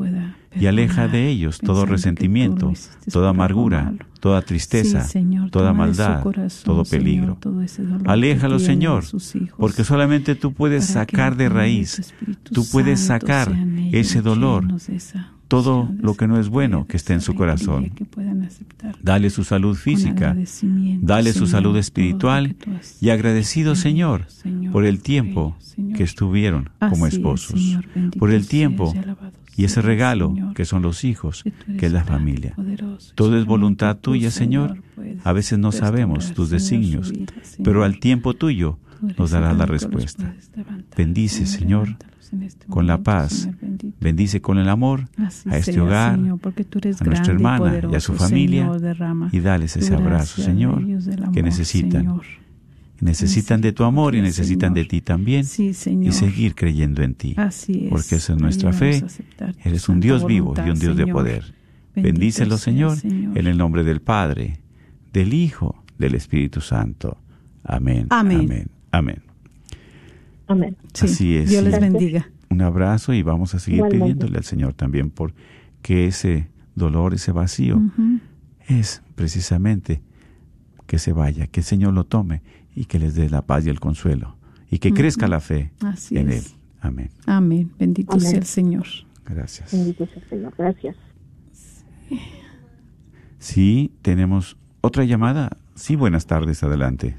B: y aleja de ellos todo resentimiento,
C: hiciste
B: toda amargura,
C: malo.
B: toda tristeza,
C: Sí, Señor,
B: toda maldad,
C: corazón,
B: todo
C: Señor,
B: peligro.
C: todo que
B: Aléjalo, Señor,
C: hijos,
B: porque solamente tú puedes sacar de raíz, tú puedes sacar ese dolor, todo lo que no es bueno que esté en su corazón. Dale su salud física, dale su salud espiritual y agradecido, Señor, por el tiempo que estuvieron como esposos, por el tiempo
C: y
B: ese regalo que son los hijos,
C: que
B: es la familia. Todo es voluntad tuya, Señor. A veces no sabemos tus designios, pero al tiempo tuyo nos darás la respuesta. Bendice, Señor,
C: en este
B: con la paz. Bendice con el amor
C: Así
B: a este
C: sea,
B: hogar,
C: Señor, porque tú eres
B: a nuestra
C: y
B: hermana y a su familia
C: Señor,
B: y dales ese abrazo,
C: gracia
B: Señor, que necesitan.
C: Señor.
B: Necesitan de tu amor y necesitan de ti también
C: Sí, Señor.
B: y seguir creyendo en ti.
C: Así es.
B: Porque esa es nuestra fe. Eres un Dios vivo y un Dios de poder. Bendícelo, Señor,
C: Señor.
B: en el nombre del Padre, del Hijo, del Espíritu Santo. Amén.
C: Amén.
B: Amén. Amén.
H: Amén.
C: Sí,
B: Así es.
C: Dios les bendiga.
B: Un abrazo y vamos a seguir
H: Igualmente.
B: pidiéndole al Señor también por que ese dolor, ese vacío, es precisamente que se vaya, que el Señor lo tome y que les dé la paz y el consuelo y que crezca la fe
C: Así
B: en
C: es.
B: Él. Amén.
C: Amén. Bendito
H: Amén.
C: sea el Señor.
B: Gracias.
H: Bendito sea el Señor. Gracias.
B: Sí, tenemos otra llamada. Sí, buenas tardes, adelante.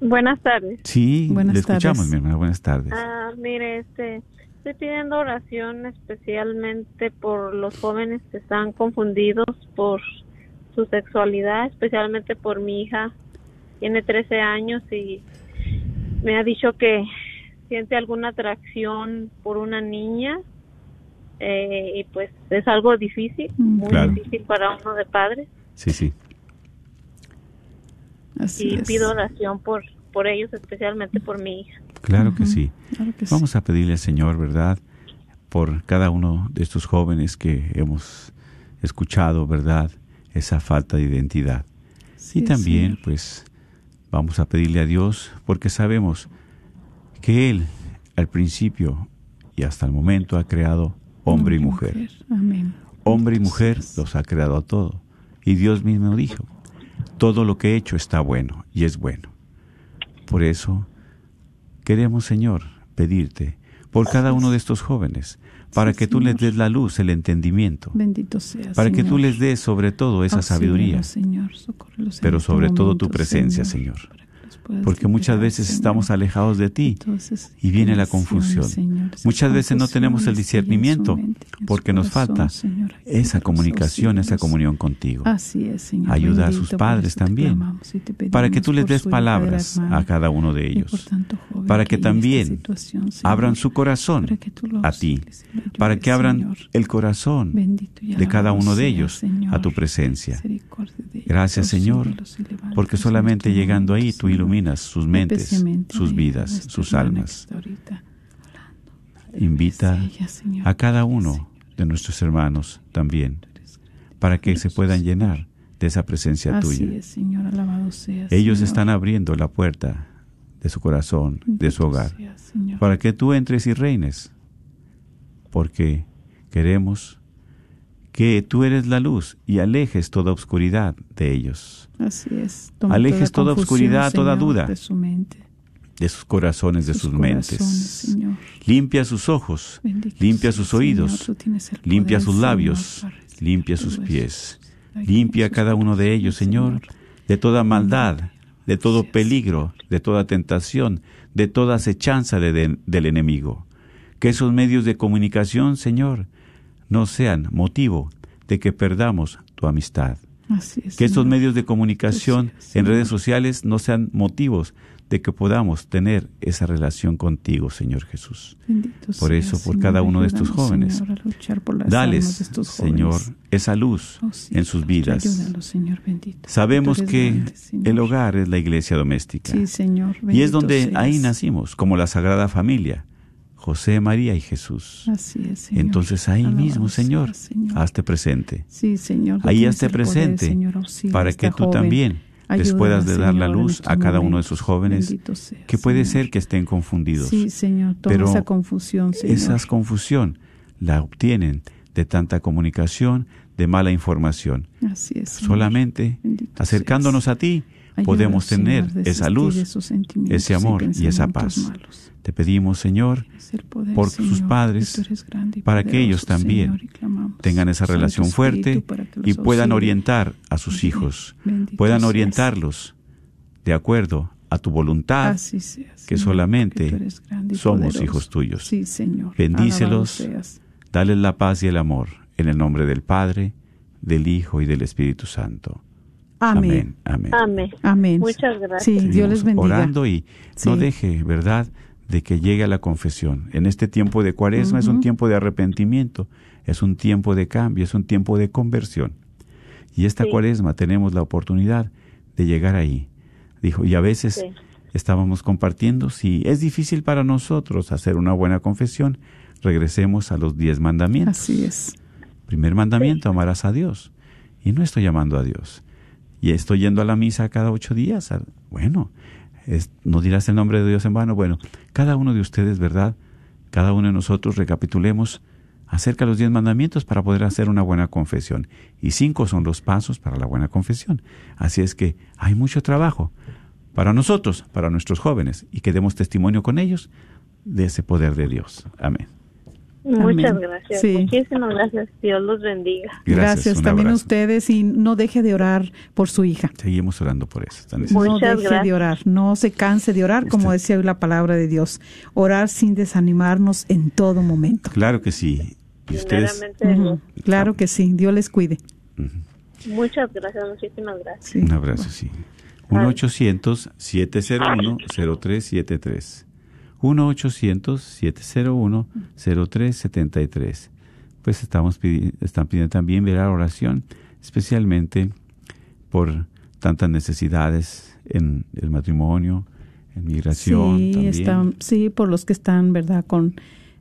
I: Buenas tardes.
B: Sí,
C: Buenas
B: le escuchamos,
C: tardes.
B: mi hermana. Buenas tardes.
I: Ah, mire, este, estoy pidiendo oración especialmente por los jóvenes que están confundidos por su sexualidad, especialmente por mi hija. Tiene 13 años y me ha dicho que siente alguna atracción por una niña eh, y pues es algo difícil, muy
B: Claro.
I: difícil para uno de padres
B: Sí, sí.
C: Así
I: y
C: es.
I: pido oración por por ellos, especialmente por mi hija.
B: Claro que sí.
C: Claro que sí.
B: Vamos a pedirle al Señor, ¿verdad? Por cada uno de estos jóvenes que hemos escuchado, ¿verdad? Esa falta de identidad.
C: Sí,
B: y también,
C: Señor.
B: pues, vamos a pedirle a Dios porque sabemos que Él, al principio y hasta el momento, ha creado hombre y mujer.
C: Amén.
B: Hombre y mujer los ha creado a todo. Y Dios mismo dijo, todo lo que he hecho está bueno y es bueno. Por eso queremos, Señor, pedirte por cada uno de estos jóvenes, para
C: Sí,
B: que tú les des la luz, el entendimiento,
C: Bendito sea.
B: para que tú les des sobre todo esa sabiduría,
C: Señor,
B: pero
C: este
B: sobre todo tu presencia, Señor. Porque muchas veces estamos alejados de ti y viene la confusión. Muchas veces no tenemos el discernimiento porque nos falta esa comunicación, esa comunión contigo. Ayuda a sus padres también, para que tú les des palabras a cada uno de ellos, para que también abran su corazón a ti, para que abran el corazón de cada uno de ellos a tu presencia. Gracias, Señor, porque
C: en
B: solamente llegando ahí tú
C: Señor.
B: Iluminas sus mentes, sus vidas, sus almas. Invita a cada uno de nuestros hermanos también, para que se puedan llenar de esa presencia tuya. Ellos están abriendo la puerta de su corazón, de su hogar, para que tú entres y reines, porque queremos que tú eres la luz y alejes toda oscuridad de ellos,
C: Así es. Toma
B: Alejes toda oscuridad, toda duda.
C: De su mente,
B: de sus corazones, de sus, mentes.
C: Señor.
B: Limpia sus ojos,
C: Bendito
B: limpia sus oídos,
C: Señor,
B: limpia sus labios, limpia sus pies, limpia cada uno de ellos, Señor, de toda maldad, de todo peligro, de toda tentación, de toda acechanza de- de- del enemigo. Que esos medios de comunicación, Señor, no sean motivo de que perdamos tu amistad.
C: Así es,
B: Que estos
C: Señor.
B: medios de comunicación en
C: Señor.
B: redes sociales no sean motivos de que podamos tener esa relación contigo, Señor Jesús.
C: Bendito
B: Por
C: sea,
B: eso, por
C: Señor,
B: cada uno de estos jóvenes,
C: Señor,
B: Dales, Señor, esa luz en
C: Auxílialos,
B: sus vidas.
C: ayúdalos, Señor, bendito.
B: Sabemos que
C: grande,
B: el hogar es la iglesia doméstica.
C: Sí, Señor.
B: y es donde
C: seas.
B: ahí nacimos, como la Sagrada Familia, José, María y Jesús.
C: Así es, Señor.
B: Entonces ahí
C: Alabado
B: mismo, Señor,
C: Señor.
B: hazte presente.
C: Sí, Señor.
B: Ahí hazte
C: poder,
B: presente
C: Señor,
B: para que tú
C: joven.
B: también les puedas de dar la luz
C: estos
B: a cada uno de esos jóvenes
C: sea,
B: que puede ser que estén confundidos.
C: Sí, Señor, toma
B: Pero
C: esa confusión, Señor.
B: Esa confusión la obtienen de tanta comunicación, de mala información.
C: Así es. Señor.
B: Solamente
C: Bendito
B: acercándonos
C: seas.
B: a ti
C: Ayúdanos,
B: podemos tener esa luz, ese amor y esa paz.
C: malos.
B: Te pedimos, Señor,
C: poder,
B: por
C: Señor,
B: sus padres,
C: que
B: para que ellos también
C: Señor,
B: tengan esa relación fuerte y puedan orientar a sus
C: Bendito-
B: hijos, puedan orientarlos de acuerdo a tu voluntad, que solamente somos hijos tuyos.
C: Sí, Señor.
B: Bendícelos, dales la paz y el amor, en el nombre del Padre, del Hijo y del Espíritu Santo.
C: Amén.
B: Amén.
I: Amén.
C: Amén.
I: Muchas gracias.
C: Sí, Dios
B: Seguimos
C: les bendiga.
B: Orando y no deje, ¿verdad?, de que llegue a la confesión. En este tiempo de cuaresma es un tiempo de arrepentimiento, es un tiempo de cambio, es un tiempo de conversión. Y esta
I: Sí.
B: cuaresma tenemos la oportunidad de llegar ahí. Dijo, y a veces
I: Sí.
B: estábamos compartiendo, si es difícil para nosotros hacer una buena confesión, regresemos a los diez mandamientos.
C: Así es.
B: Primer mandamiento, amarás a Dios. Y no estoy llamando a Dios. Y estoy yendo a la misa cada ocho días. Bueno, no dirás el nombre de Dios en vano. Bueno, cada uno de ustedes, ¿verdad? Cada uno de nosotros recapitulemos acerca de los diez mandamientos para poder hacer una buena confesión. Y cinco son los pasos para la buena confesión. Así es que hay mucho trabajo para nosotros, para nuestros jóvenes, y que demos testimonio con ellos de ese poder de Dios. Amén.
I: Muchas
C: Amén.
I: gracias.
C: Sí.
I: Muchísimas gracias. Dios los bendiga.
C: Gracias, también a ustedes y no deje de orar por su hija.
B: Seguimos orando por eso.
C: No deje de orar, no se canse de orar, como decía hoy la palabra de Dios. Orar sin desanimarnos en todo momento.
B: Claro que sí. Y ustedes,
C: Claro que sí, Dios les cuide.
I: Muchas gracias, muchísimas gracias.
B: un abrazo, sí. 1-800-701-0373. 1-800-701-0373. Pues estamos pidi- están pidiendo también ver la oración, especialmente por tantas necesidades en el matrimonio, en migración
C: sí,
B: también.
C: están, sí, por los que están, ¿verdad? Con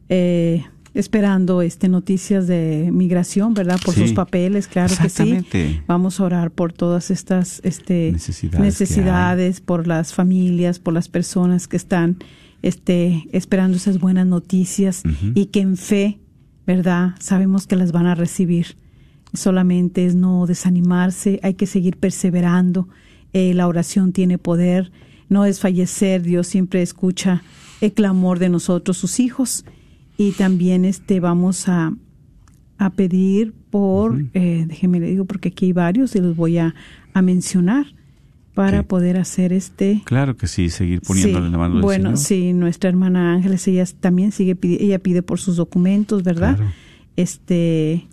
C: eh, esperando este noticias de migración, ¿verdad? Por
B: Sí.
C: sus papeles, claro que sí. Vamos a orar por todas estas este,
B: necesidades,
C: por las familias, por las personas que están este, esperando esas buenas noticias y que en fe, ¿verdad? Sabemos que las van a recibir. Solamente es no desanimarse, hay que seguir perseverando. Eh, la oración tiene poder, no es fallecer, Dios siempre escucha el clamor de nosotros, sus hijos. Y también este vamos a, a pedir por, eh, déjeme le digo, porque aquí hay varios y los voy a, a mencionar para poder hacer este.
B: Claro que sí, seguir poniéndole
C: Sí,
B: la mano del
C: Bueno,
B: Señor.
C: sí, nuestra hermana Ángeles, ella también sigue ella pide por sus documentos, ¿verdad?
B: Claro.
C: Este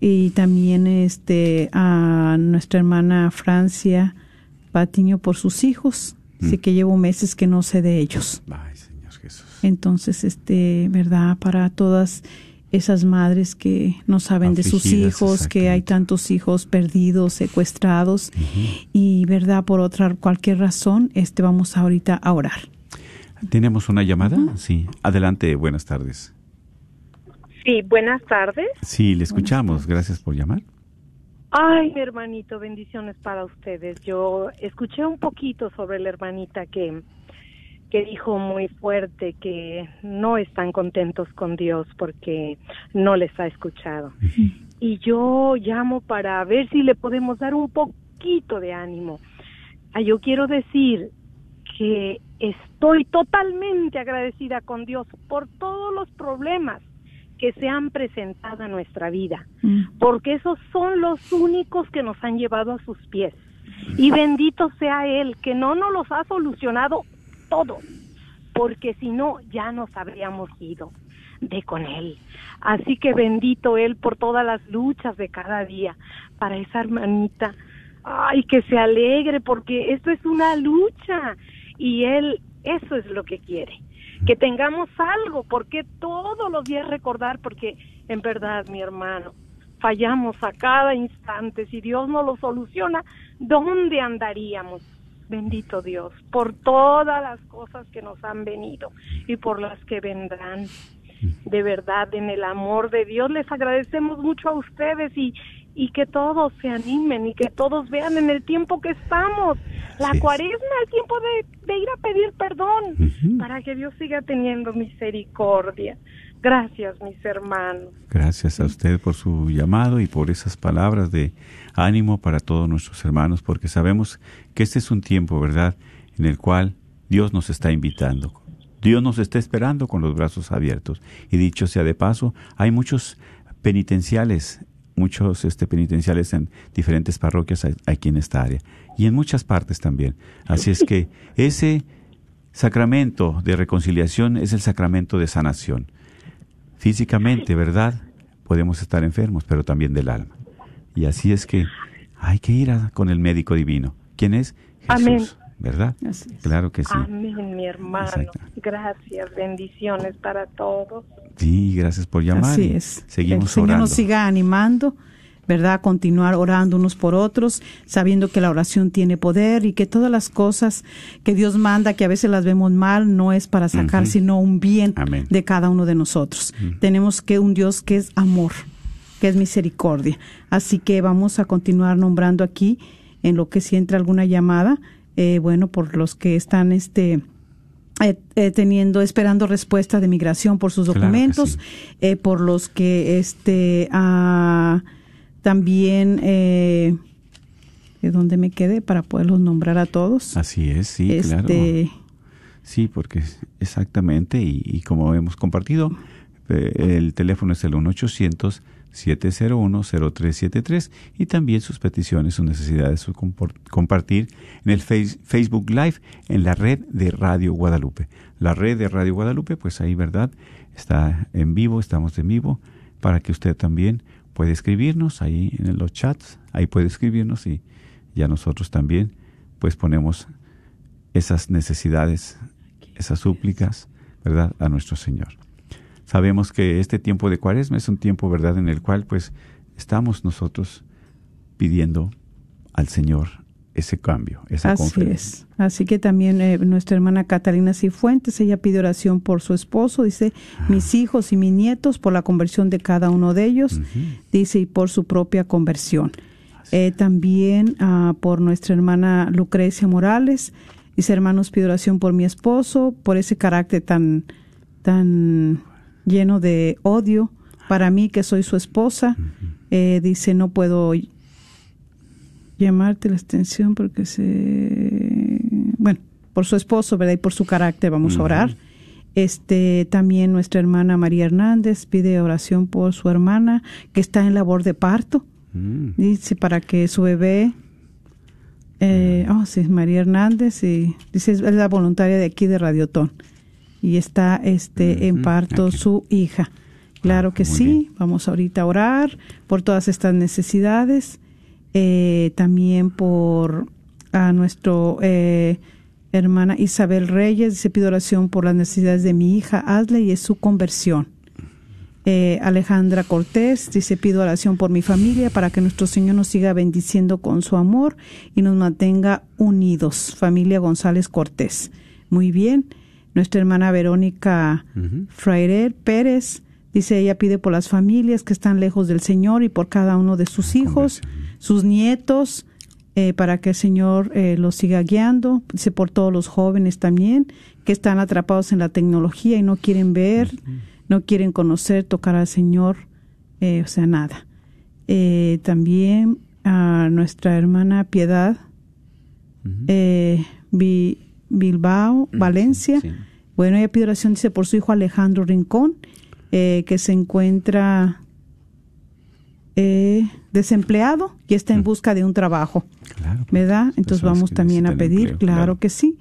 C: y también este a nuestra hermana Francia Patiño por sus hijos. Así
B: Mm.
C: que llevo meses que no sé de ellos.
B: Ay, Señor Jesús.
C: Entonces, este, ¿verdad? Para todas esas madres que no saben de sus hijos, que hay tantos hijos perdidos, secuestrados, y, ¿verdad? Por otra, cualquier razón, este, vamos ahorita a orar.
B: ¿Tenemos una llamada? Sí. Adelante, buenas tardes.
J: Sí, buenas tardes.
B: Sí, le escuchamos. Gracias por llamar.
J: Ay, mi hermanito, bendiciones para ustedes. Yo escuché un poquito sobre la hermanita que, que dijo muy fuerte que no están contentos con Dios porque no les ha escuchado. Y yo llamo para ver si le podemos dar un poquito de ánimo. Ah, Yo quiero decir que estoy totalmente agradecida con Dios por todos los problemas que se han presentado en nuestra vida porque esos son los únicos que nos han llevado a sus pies. Y bendito sea Él, que no nos los ha solucionado todo, porque si no, ya nos habríamos ido de con Él. Así que bendito Él por todas las luchas de cada día para esa hermanita. Ay, que se alegre, porque esto es una lucha y Él, eso es lo que quiere que tengamos algo, porque todos los días recordar, porque en verdad, mi hermano, fallamos a cada instante. Si Dios no lo soluciona, ¿dónde andaríamos? Bendito Dios, por todas las cosas que nos han venido y por las que vendrán. De verdad, en el amor de Dios, les agradecemos mucho a ustedes y, y que todos se animen y que todos vean en el tiempo que estamos. La cuaresma, el tiempo de, de ir a pedir perdón para que Dios siga teniendo misericordia. Gracias, mis hermanos.
B: Gracias a usted por su llamado y por esas palabras de ánimo para todos nuestros hermanos, porque sabemos que este es un tiempo, ¿verdad?, en el cual Dios nos está invitando. Dios nos está esperando con los brazos abiertos. Y dicho sea de paso, hay muchos penitenciales, muchos este, penitenciales en diferentes parroquias aquí en esta área y en muchas partes también. Así es que ese sacramento de reconciliación es el sacramento de sanación. Físicamente, ¿verdad? Podemos estar enfermos, pero también del alma. Y así es que hay que ir a- con el médico divino. ¿Quién es? Jesús,
J: Amén.
B: ¿verdad? Claro que sí.
J: Amén, mi hermano. Gracias, bendiciones para todos.
B: Sí, gracias por llamar.
C: Así es.
B: Seguimos
C: el Señor
B: orando.
C: nos siga animando, ¿verdad? Continuar orando unos por otros, sabiendo que la oración tiene poder y que todas las cosas que Dios manda, que a veces las vemos mal, no es para sacar, sino un bien
B: Amén.
C: de cada uno de nosotros. Tenemos que un Dios que es amor, que es misericordia. Así que vamos a continuar nombrando aquí, en lo que si entra alguna llamada, eh, bueno, por los que están este eh, eh, teniendo, esperando respuesta de migración por sus
B: Claro
C: documentos, eh, por los que este ah, también eh, de dónde me quedé para poderlos nombrar a todos.
B: Así es, sí,
C: Este,
B: claro. Sí, porque exactamente, y, y como hemos compartido, eh, el teléfono es el 1-800-701-0373 y también sus peticiones, sus necesidades, su compartir en el face- Facebook Live en la red de Radio Guadalupe. La red de Radio Guadalupe, pues ahí, ¿verdad? Está en vivo, estamos en vivo, para que usted también pueda escribirnos ahí en los chats, ahí puede escribirnos y ya nosotros también, pues ponemos esas necesidades, esas súplicas, ¿verdad?, a nuestro Señor. Sabemos que este tiempo de Cuaresma es un tiempo, ¿verdad?, en el cual pues estamos nosotros pidiendo al Señor ese cambio, esa
C: Así
B: conferencia.
C: es. Así que también eh, nuestra hermana Catalina Cifuentes, ella pide oración por su esposo, dice, mis hijos y mis nietos, por la conversión de cada uno de ellos, dice, y por su propia conversión. Eh, también ah, por nuestra hermana Lucrecia Morales, dice, hermanos, pido oración por mi esposo, por ese carácter tan, tan lleno de odio para mí que soy su esposa. Eh, dice, no puedo llamarte la atención porque se bueno por su esposo verdad y por su carácter vamos a orar. Este también nuestra hermana María Hernández pide oración por su hermana que está en labor de parto.
B: Mm.
C: dice para que su bebé eh, oh sí María Hernández y dice es la voluntaria de aquí de Radiotón. Y está este en parto su hija. Claro que sí vamos ahorita a orar por todas estas necesidades eh, también por a nuestro eh, hermana Isabel Reyes dice pido oración por las necesidades de mi hija Asle y es su conversión eh, Alejandra Cortés dice pido oración por mi familia para que nuestro Señor nos siga bendiciendo con su amor y nos mantenga unidos familia González Cortés. Muy bien. Nuestra hermana Verónica Frairer Pérez dice ella pide por las familias que están lejos del Señor y por cada uno de sus hijos sus nietos eh, para que el Señor eh, los siga guiando dice por todos los jóvenes también que están atrapados en la tecnología y no quieren ver no quieren conocer, tocar al Señor, eh, o sea, nada. Eh, también a nuestra hermana Piedad eh, Bi- Bilbao, Valencia. Bueno, ella pide oración, dice, por su hijo Alejandro Rincón, eh, que se encuentra eh, desempleado y está en busca de un trabajo. ¿Verdad? Entonces
B: personas
C: vamos también a pedir,
B: empleo,
C: claro,
B: claro.
C: que sí,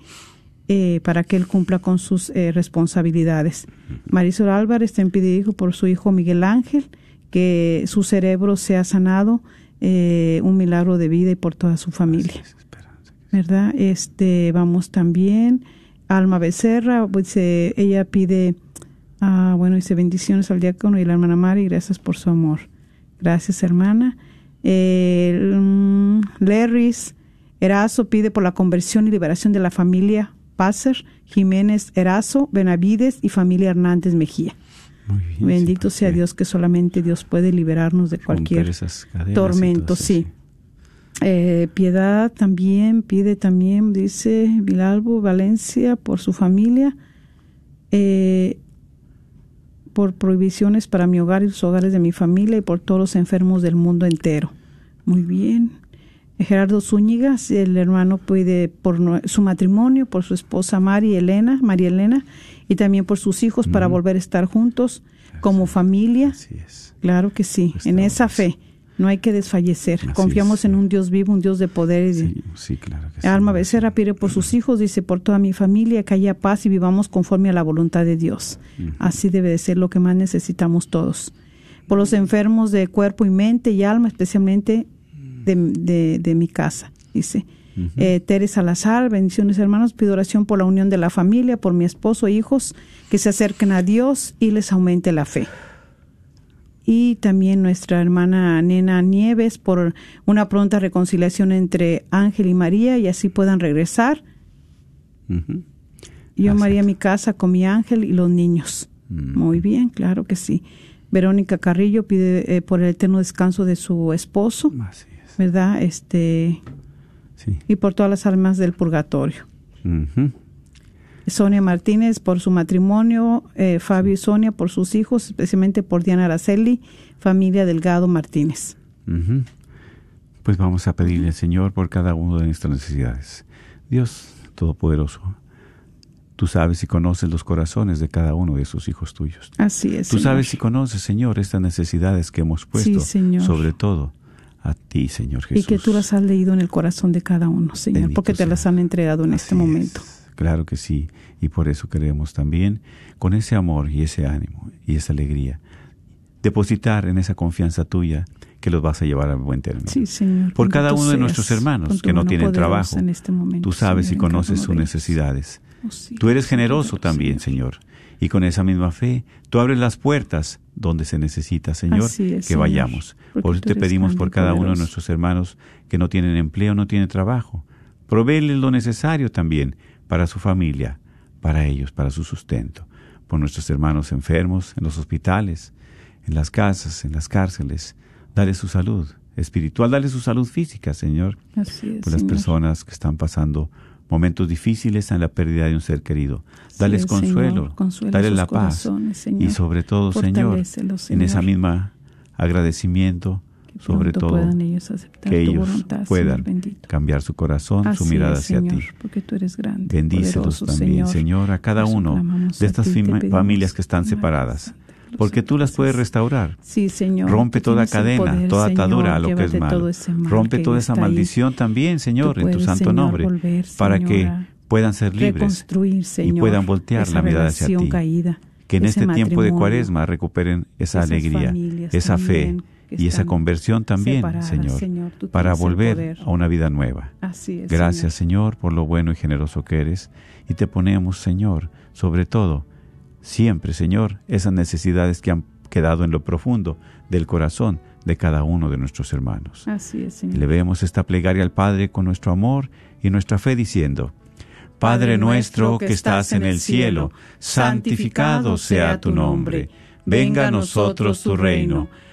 C: eh, para que él cumpla con sus eh, responsabilidades. Marisol Álvarez también pide por su hijo Miguel Ángel, que su cerebro sea sanado, eh, un milagro de vida y por toda su familia. ¿Verdad? Este, vamos también. Alma Becerra, pues, ella pide, ah, bueno, dice bendiciones al diácono y la hermana Mari, gracias por su amor. Gracias, hermana. Eh, Lerris Erazo pide por la conversión y liberación de la familia Pásser, Jiménez Erazo, Benavides y familia Hernández Mejía. Bendito sea Dios que solamente Dios puede liberarnos de cualquier tormento, sí. Eh, Piedad también pide también, dice Vilalbo Valencia, por su familia, eh, por prohibiciones para mi hogar y los hogares de mi familia y por todos los enfermos del mundo entero. Muy bien. Gerardo Zúñiga, el hermano pide por su matrimonio, por su esposa Mari Elena, María Elena, y también por sus hijos para volver a estar juntos como familia. Claro que sí, en esa fe no hay que desfallecer. Confiamos en un Dios vivo, un Dios de poder y de,
B: Sí, claro que sí.
C: Alma Becerra pide por sus hijos, dice por toda mi familia que haya paz y vivamos conforme a la voluntad de Dios. Así debe de ser lo que más necesitamos todos. Por los enfermos de cuerpo y mente y alma, especialmente de, de- de mi casa, dice. Eh, Tere Salazar, bendiciones hermanos, pido oración por la unión de la familia, por mi esposo e hijos, que se acerquen a Dios y les aumente la fe y también nuestra hermana Nena Nieves por una pronta reconciliación entre Ángel y María y así puedan regresar. Yo María mi casa con mi ángel y los niños. Muy bien, claro que sí. Verónica Carrillo pide eh, por el eterno descanso de su esposo, ¿verdad? Este y por todas las almas del purgatorio. Sonia Martínez por su matrimonio, eh, Fabio y Sonia por sus hijos, especialmente por Diana Araceli, familia Delgado Martínez.
B: Pues vamos a pedirle al Señor por cada una de nuestras necesidades. Dios Todopoderoso, tú sabes y conoces los corazones de cada uno de esos hijos tuyos.
C: Así es.
B: Tú
C: Señor.
B: sabes y conoces, Señor, estas necesidades que hemos puesto,
C: Señor.
B: sobre todo a ti, Señor
C: Y
B: Jesús.
C: que tú las has leído en el corazón de cada uno, Señor,
B: Bendito
C: porque te las han entregado en este momento.
B: Claro que sí, y por eso queremos también, con ese amor y ese ánimo y esa alegría, depositar en esa confianza tuya que los vas a llevar a buen término.
C: Sí, Señor.
B: Por cada uno de nuestros hermanos que no tienen trabajo,
C: en este momento,
B: tú sabes
C: Señor,
B: y conoces sus necesidades.
C: Oh, sí,
B: Tú eres generoso
C: Señor.
B: también, Señor. Y con esa misma fe, tú abres las puertas donde se necesita, Señor,
C: es,
B: que
C: Señor,
B: vayamos.
C: porque
B: Por eso te pedimos por cada uno de nuestros hermanos que no tienen empleo, no tienen trabajo. Provéeles lo necesario también para su familia, para ellos, para su sustento. Por nuestros hermanos enfermos en los hospitales, en las casas, en las cárceles. Dale su salud espiritual, dale su salud física, Señor
C: Así es,
B: por las
C: Señor.
B: personas que están pasando momentos difíciles en la pérdida de un ser querido. Dales
C: es,
B: consuelo,
C: Señor. Consuela
B: dale
C: sus
B: la paz
C: Señor.
B: y sobre todo, Señor,
C: Fortalécelos,
B: en esa
C: Señor.
B: misma agradecimiento, sobre todo
C: puedan ellos aceptar
B: que
C: tu
B: ellos
C: voluntad,
B: puedan cambiar su corazón, su mirada
C: es,
B: hacia
C: Señor,
B: ti.
C: porque tú eres grande,
B: Bendícelos
C: poderoso,
B: también,
C: Señor.
B: Señor, a cada uno de estas
C: ti,
B: familias que están separadas, porque tú las puedes restaurar.
C: Sí, Señor.
B: Rompe toda cadena,
C: poder,
B: toda atadura a lo que es malo.
C: mal
B: Rompe toda esa
C: ahí.
B: maldición también, Señor,
C: Tú
B: en tu santo
C: Señor,
B: nombre,
C: volver,
B: para que puedan ser libres y puedan voltear la mirada hacia ti.
C: caída,
B: que en este tiempo de cuaresma recuperen esa alegría,
C: familias
B: esa fe y esa conversión también, Señor, para volver a una vida nueva.
C: Así es,
B: Gracias, Señor, por lo bueno y generoso que eres. Y te ponemos, Señor, sobre todo, siempre, Señor, esas necesidades que han quedado en lo profundo del corazón de cada uno de nuestros hermanos.
C: Así es, Señor.
B: Elevemos esta plegaria al Padre con nuestro amor y nuestra fe diciendo, Padre nuestro que estás en el cielo, santificado sea tu nombre. Venga a nosotros tu reino.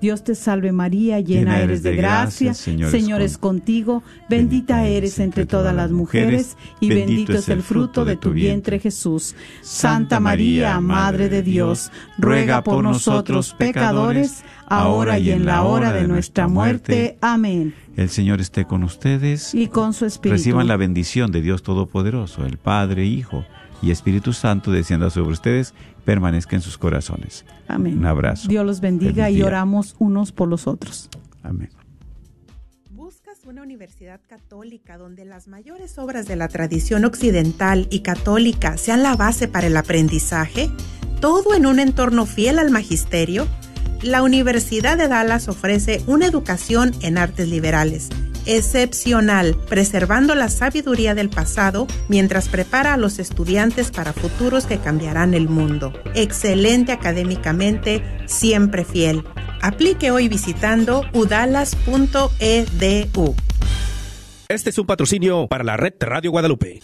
C: Dios te salve María, llena eres de gracia, Señor es contigo, bendita eres entre todas las mujeres y bendito es el fruto de tu vientre Jesús. Santa María, Madre de Dios, ruega por nosotros pecadores, ahora y en la hora de nuestra muerte. Amén.
B: El Señor esté con ustedes.
C: Y con su espíritu.
B: Reciban la bendición de Dios Todopoderoso, el Padre, Hijo y Espíritu Santo descienda sobre ustedes, permanezca en sus corazones.
C: Amén.
B: Un abrazo.
C: Dios los bendiga y oramos unos por los otros.
B: Amén.
K: ¿Buscas una universidad católica donde las mayores obras de la tradición occidental y católica sean la base para el aprendizaje? ¿Todo en un entorno fiel al magisterio? La Universidad de Dallas ofrece una educación en artes liberales excepcional, preservando la sabiduría del pasado mientras prepara a los estudiantes para futuros que cambiarán el mundo. Excelente académicamente, siempre fiel. Aplique hoy visitando udalas.edu.
L: Este es un patrocinio para la red Radio Guadalupe.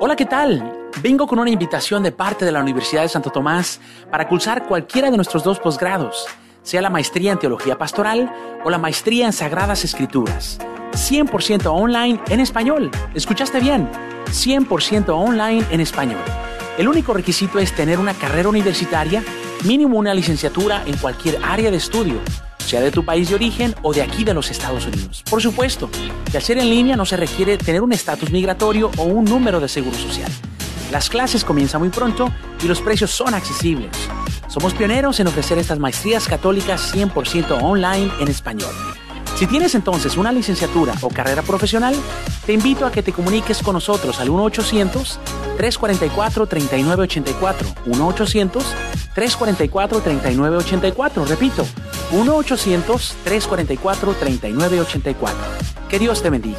M: Hola, ¿qué tal? Vengo con una invitación de parte de la Universidad de Santo Tomás para cursar cualquiera de nuestros dos posgrados, sea la maestría en Teología Pastoral o la maestría en Sagradas Escrituras. 100% online en español. ¿Escuchaste bien? 100% online en español. El único requisito es tener una carrera universitaria, mínimo una licenciatura en cualquier área de estudio, sea de tu país de origen o de aquí de los Estados Unidos. Por supuesto, que al ser en línea no se requiere tener un estatus migratorio o un número de seguro social. Las clases comienzan muy pronto y los precios son accesibles. Somos pioneros en ofrecer estas maestrías católicas 100% online en español. Si tienes entonces una licenciatura o carrera profesional, te invito a que te comuniques con nosotros al 1-800-344-3984. 1-800-344-3984. Repito, 1-800-344-3984. Que Dios te bendiga.